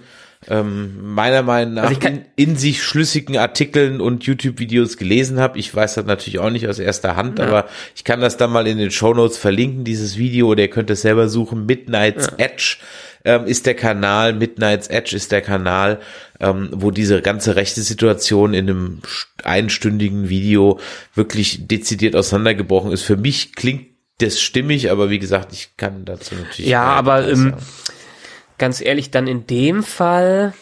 ähm, meiner Meinung nach Also ich kann- in, in sich schlüssigen Artikeln und YouTube-Videos gelesen habe. Ich weiß das natürlich auch nicht aus erster Hand, aber ich kann das dann mal in den Show Notes verlinken, dieses Video, oder ihr könnt es selber suchen. Midnight's Edge ähm, ist der Kanal, Midnight's Edge ist der Kanal, ähm, wo diese ganze rechte Situation in einem st- einstündigen Video wirklich dezidiert auseinandergebrochen ist. Für mich klingt das stimmig, aber wie gesagt, ich kann dazu natürlich Ja, aber ähm, ganz ehrlich, dann in dem Fall,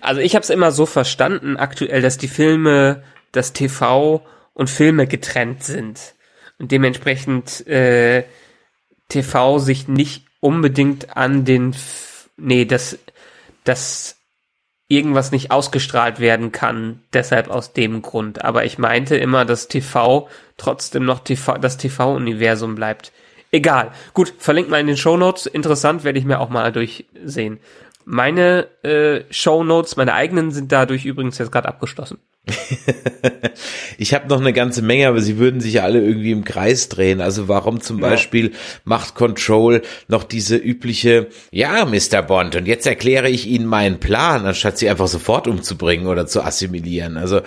also ich habe es immer so verstanden aktuell, dass die Filme, das TV und Filme getrennt sind und dementsprechend äh, TV sich nicht unbedingt an den, F nee, dass dass irgendwas nicht ausgestrahlt werden kann, deshalb aus dem Grund. Aber ich meinte immer, dass TV trotzdem noch TV, das TV-Universum bleibt. Egal. Gut, verlinkt mal in den Shownotes. Interessant, werde ich mir auch mal durchsehen. Meine äh, Shownotes, meine eigenen, sind dadurch übrigens jetzt gerade abgeschlossen. Ich habe noch eine ganze Menge, aber sie würden sich alle irgendwie im Kreis drehen. Also warum zum Beispiel macht Control noch diese übliche, ja, Mr. Bond, und jetzt erkläre ich Ihnen meinen Plan, anstatt sie einfach sofort umzubringen oder zu assimilieren. Also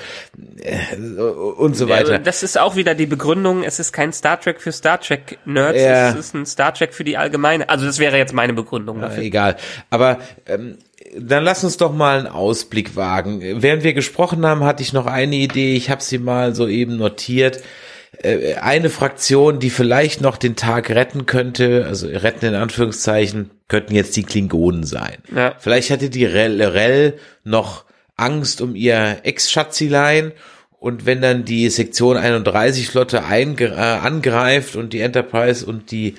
äh, und so weiter. Ja, das ist auch wieder die Begründung, es ist kein Star Trek für Star Trek Nerds, Ja. es ist ein Star Trek für die allgemeine. Also das wäre jetzt meine Begründung Ja, dafür. egal. Aber ähm, dann lass uns doch mal einen Ausblick wagen. Während wir gesprochen haben, hatte ich noch eine Idee. Ich habe sie mal so eben notiert. Äh, eine Fraktion, die vielleicht noch den Tag retten könnte, also retten in Anführungszeichen, könnten jetzt die Klingonen sein. Ja. Vielleicht hatte die Rel, Rel noch Angst um ihr Ex-Schatzilein und wenn dann die Sektion 31 Flotte äh, angreift und die Enterprise und die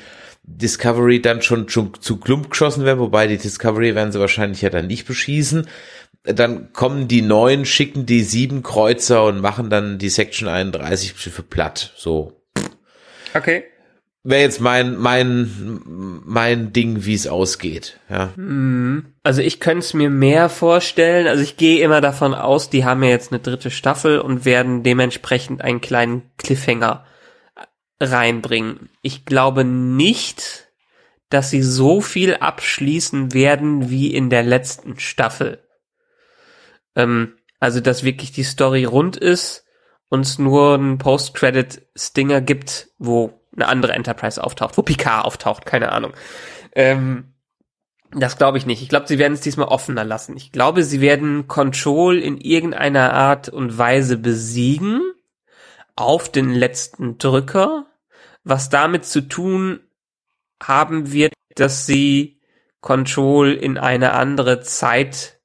Discovery dann schon, schon zu Klump geschossen werden, wobei die Discovery werden sie wahrscheinlich ja dann nicht beschießen, dann kommen die neuen, schicken die sieben Kreuzer und machen dann die Section 31 Schiffe platt. So. Okay. Wäre jetzt mein, mein, mein Ding, wie es ausgeht. Ja. Also ich könnte es mir mehr vorstellen. Also ich gehe immer davon aus, die haben ja jetzt eine dritte Staffel und werden dementsprechend einen kleinen Cliffhanger reinbringen. Ich glaube nicht, dass sie so viel abschließen werden wie in der letzten Staffel. Ähm, also dass wirklich die Story rund ist und es nur einen Post-Credit-Stinger gibt, wo eine andere Enterprise auftaucht, wo Picard auftaucht, keine Ahnung. Ähm, das glaube ich nicht. Ich glaube, sie werden es diesmal offener lassen. Ich glaube, sie werden Control in irgendeiner Art und Weise besiegen auf den letzten Drücker, was damit zu tun haben wird, dass sie Control in eine andere Zeit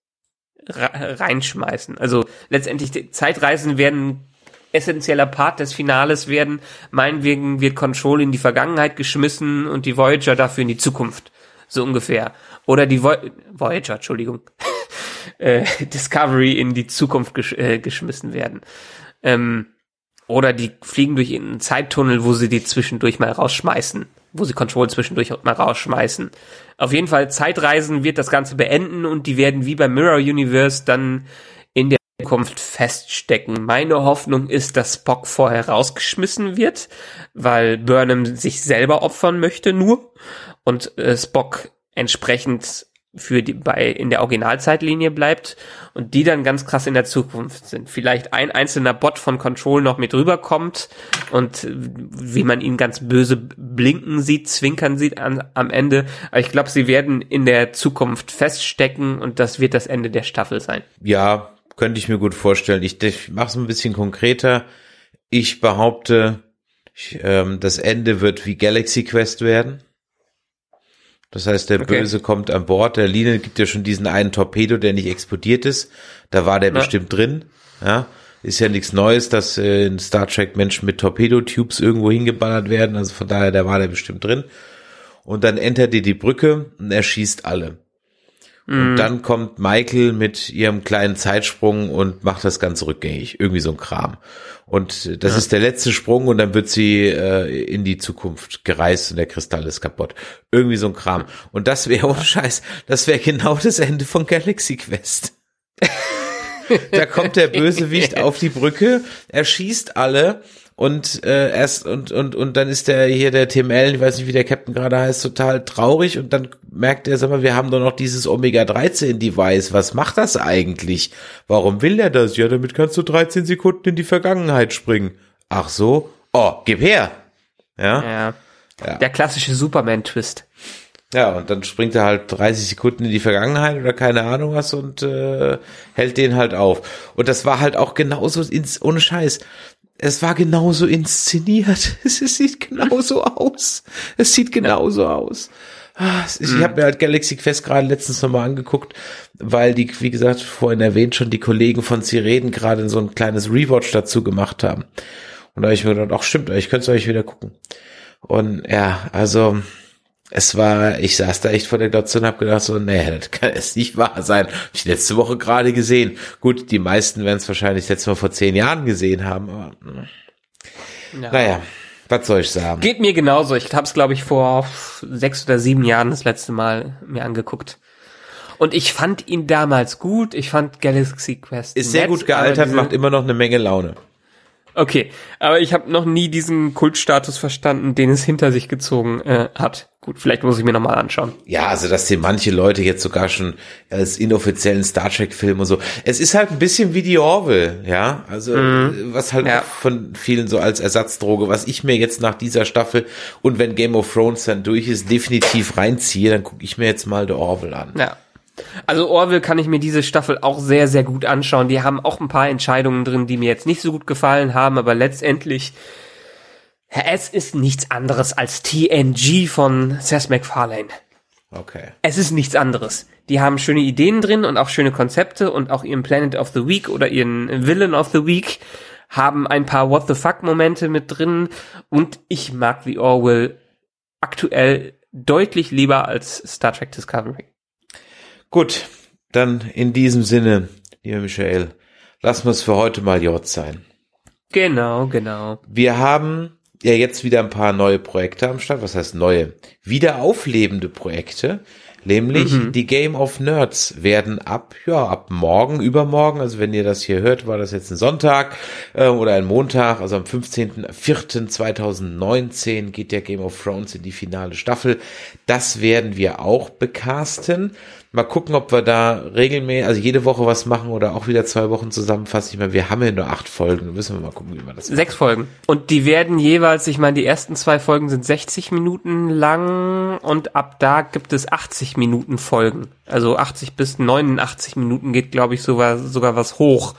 re- reinschmeißen. Also letztendlich Zeitreisen werden essentieller Part des Finales werden. Meinetwegen wird Control in die Vergangenheit geschmissen und die Voyager dafür in die Zukunft. So ungefähr. Oder die Vo Voyager, Entschuldigung. äh, Discovery in die Zukunft gesch äh, geschmissen werden. Ähm, oder die fliegen durch einen Zeittunnel, wo sie die zwischendurch mal rausschmeißen. Wo sie Control zwischendurch mal rausschmeißen. Auf jeden Fall, Zeitreisen wird das Ganze beenden und die werden wie beim Mirror Universe dann in der Zukunft feststecken. Meine Hoffnung ist, dass Spock vorher rausgeschmissen wird, weil Burnham sich selber opfern möchte nur und äh, Spock entsprechend für die bei in der Originalzeitlinie bleibt und die dann ganz krass in der Zukunft sind. Vielleicht ein einzelner Bot von Control noch mit rüberkommt und wie man ihn ganz böse blinken sieht, zwinkern sieht an, am Ende. Aber ich glaube, sie werden in der Zukunft feststecken und das wird das Ende der Staffel sein. Ja, könnte ich mir gut vorstellen. Ich, ich mache es ein bisschen konkreter. Ich behaupte, ich, ähm, das Ende wird wie Galaxy Quest werden. Das heißt, der okay. Böse kommt an Bord. Der Line gibt ja schon diesen einen Torpedo, der nicht explodiert ist. Da war der ja. bestimmt drin. Ja, ist ja nichts Neues, dass äh, in Star Trek Menschen mit Torpedo-Tubes irgendwo hingeballert werden. Also von daher, da war der bestimmt drin. Und dann entert ihr die Brücke und er schießt alle. Und mhm. dann kommt Michael mit ihrem kleinen Zeitsprung und macht das Ganze rückgängig. Irgendwie so ein Kram. Und das ja. ist der letzte Sprung und dann wird sie äh, in die Zukunft gereist und der Kristall ist kaputt. Irgendwie so ein Kram. Und das wäre ohne Scheiß, das wäre genau das Ende von Galaxy Quest. da kommt der Bösewicht auf die Brücke, er schießt alle und äh, erst und und und dann ist der hier der Tim Allen, ich weiß nicht wie der Captain gerade heißt, total traurig und dann merkt er, sag mal, wir haben doch noch dieses Omega 13 Device. Was macht das eigentlich? Warum will er das? Ja, damit kannst du 13 Sekunden in die Vergangenheit springen. Ach so? Oh, gib her. Ja. Ja. ja. Der klassische Superman Twist. Ja, und dann springt er halt 30 Sekunden in die Vergangenheit oder keine Ahnung was und äh, hält den halt auf. Und das war halt auch genauso ins, ohne Scheiß es war genauso inszeniert. Es, sieht genauso aus. Es sieht genauso aus. Ah, ich mhm. habe mir halt Galaxy Quest gerade letztens nochmal angeguckt, weil die, wie gesagt, vorhin erwähnt schon, die Kollegen von Sie reden gerade so ein kleines Rewatch dazu gemacht haben. Und da habe ich mir gedacht, ach stimmt, ich könnte es euch wieder gucken. Und ja, also es war, ich saß da echt vor der Glotze und habe gedacht so, nee, das kann es nicht wahr sein. Hab ich letzte Woche gerade gesehen. Gut, die meisten werden es wahrscheinlich letztes Mal vor zehn Jahren gesehen haben, aber ja. naja, was soll ich sagen? Geht mir genauso. Ich habe es, glaube ich, vor sechs oder sieben Jahren das letzte Mal mir angeguckt. Und ich fand ihn damals gut. Ich fand Galaxy Quest. Ist sehr nett, gut gealtert, macht immer noch eine Menge Laune. Okay, aber ich habe noch nie diesen Kultstatus verstanden, den es hinter sich gezogen äh, hat. Gut, vielleicht muss ich mir nochmal anschauen. Ja, also dass den manche Leute jetzt sogar schon als inoffiziellen Star Trek-Film und so. Es ist halt ein bisschen wie die Orville, ja. Also mm, was halt ja. von vielen so als Ersatzdroge, was ich mir jetzt nach dieser Staffel und wenn Game of Thrones dann durch ist, definitiv reinziehe, dann gucke ich mir jetzt mal The Orville an. Ja. Also Orville kann ich mir diese Staffel auch sehr, sehr gut anschauen. Die haben auch ein paar Entscheidungen drin, die mir jetzt nicht so gut gefallen haben, aber letztendlich es ist nichts anderes als TNG von Seth MacFarlane. Okay. Es ist nichts anderes. Die haben schöne Ideen drin und auch schöne Konzepte und auch ihren Planet of the Week oder ihren Villain of the Week haben ein paar What the fuck Momente mit drin und ich mag The Orwell aktuell deutlich lieber als Star Trek Discovery. Gut, dann in diesem Sinne, lieber Michael, lassen wir es für heute mal J sein. Genau, genau. Wir haben ja jetzt wieder ein paar neue Projekte am Start. Was heißt neue? Wieder auflebende Projekte. Nämlich mhm. die Game of Nerds werden ab, ja, ab morgen, übermorgen, also wenn ihr das hier hört, war das jetzt ein Sonntag äh, oder ein Montag, also am 15.04.2019 geht der Game of Thrones in die finale Staffel. Das werden wir auch bekasten. Mal gucken, ob wir da regelmäßig, also jede Woche was machen oder auch wieder zwei Wochen zusammenfassen. Ich meine, wir haben ja nur acht Folgen. Müssen wir mal gucken, wie man das macht. Sechs Folgen. Und die werden jeweils, ich meine, die ersten zwei Folgen sind 60 Minuten lang und ab da gibt es 80 Minuten Folgen. Also 80 bis 89 Minuten geht, glaube ich, sogar, sogar was hoch.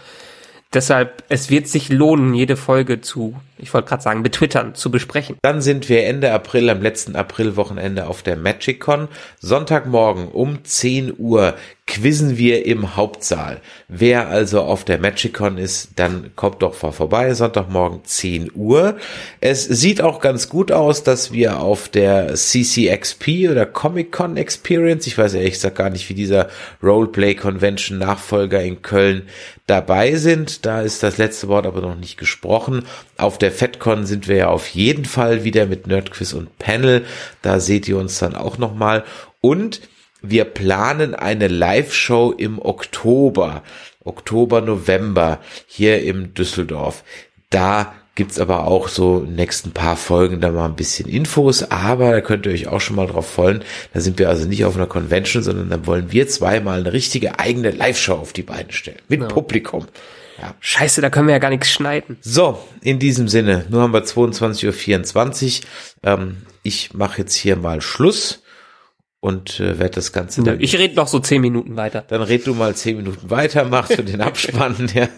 Deshalb, es wird sich lohnen, jede Folge zu, ich wollte gerade sagen, betwittern, zu besprechen. Dann sind wir Ende April, am letzten Aprilwochenende auf der MagicCon. Sonntagmorgen um 10 Uhr quizzen wir im Hauptsaal. Wer also auf der MagicCon ist, dann kommt doch mal vorbei, Sonntagmorgen 10 Uhr. Es sieht auch ganz gut aus, dass wir auf der CCXP oder Comic Con Experience, ich weiß ehrlich gesagt gar nicht, wie dieser Roleplay Convention Nachfolger in Köln dabei sind. Da ist das letzte Wort aber noch nicht gesprochen. Auf der FedCon sind wir ja auf jeden Fall wieder mit Nerdquiz und Panel. Da seht ihr uns dann auch nochmal. Und wir planen eine Live-Show im Oktober, Oktober, November hier im Düsseldorf. Da gibt's aber auch so in den nächsten paar Folgen da mal ein bisschen Infos, aber da könnt ihr euch auch schon mal drauf freuen. Da sind wir also nicht auf einer Convention, sondern da wollen wir zweimal eine richtige eigene Live-Show auf die Beine stellen. Mit Genau. Publikum. Ja. Scheiße, da können wir ja gar nichts schneiden. So, in diesem Sinne, nur haben wir 22.24 Uhr. Ähm, ich mache jetzt hier mal Schluss und äh, werde das Ganze dann, Ich rede noch so zehn Minuten weiter. dann red du mal zehn Minuten weiter, machst du den Abspann. ja.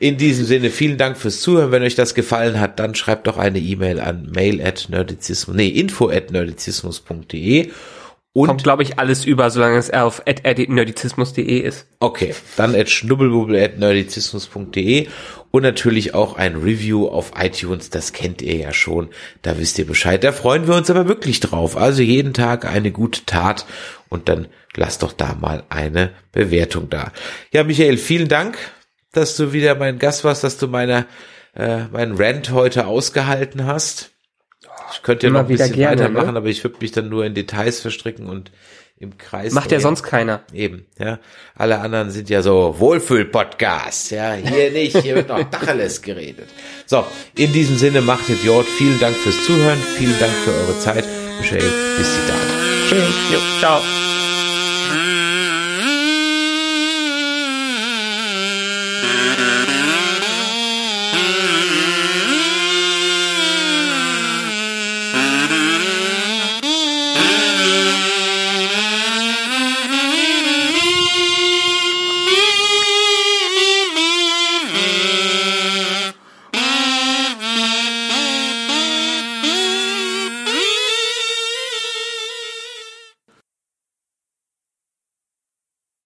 In diesem Sinne, vielen Dank fürs Zuhören. Wenn euch das gefallen hat, dann schreibt doch eine E-Mail an mail at nerdizismus, nee, info at nerdizismus.de und Kommt, glaube ich, alles über, solange es auf nerdizismus.de ist. Okay, dann at schnubbelbubbel.nerdizismus.de und natürlich auch ein Review auf iTunes, das kennt ihr ja schon, da wisst ihr Bescheid. Da freuen wir uns aber wirklich drauf. Also jeden Tag eine gute Tat und dann lasst doch da mal eine Bewertung da. Ja, Michael, vielen Dank, dass du wieder mein Gast warst, dass du meine, äh, meinen Rant heute ausgehalten hast. Ich könnte ja noch ein wieder bisschen gerne, weitermachen, ne? aber ich würde mich dann nur in Details verstricken und im Kreis. Macht ja sonst keiner. Eben, ja. Alle anderen sind ja so Wohlfühl-Podcasts, ja. Hier nicht, hier wird noch Dacheles geredet. So, in diesem Sinne macht Idiot. Vielen Dank fürs Zuhören. Vielen Dank für eure Zeit. Michael, bis die Tage. Tschüss. Jo, ciao.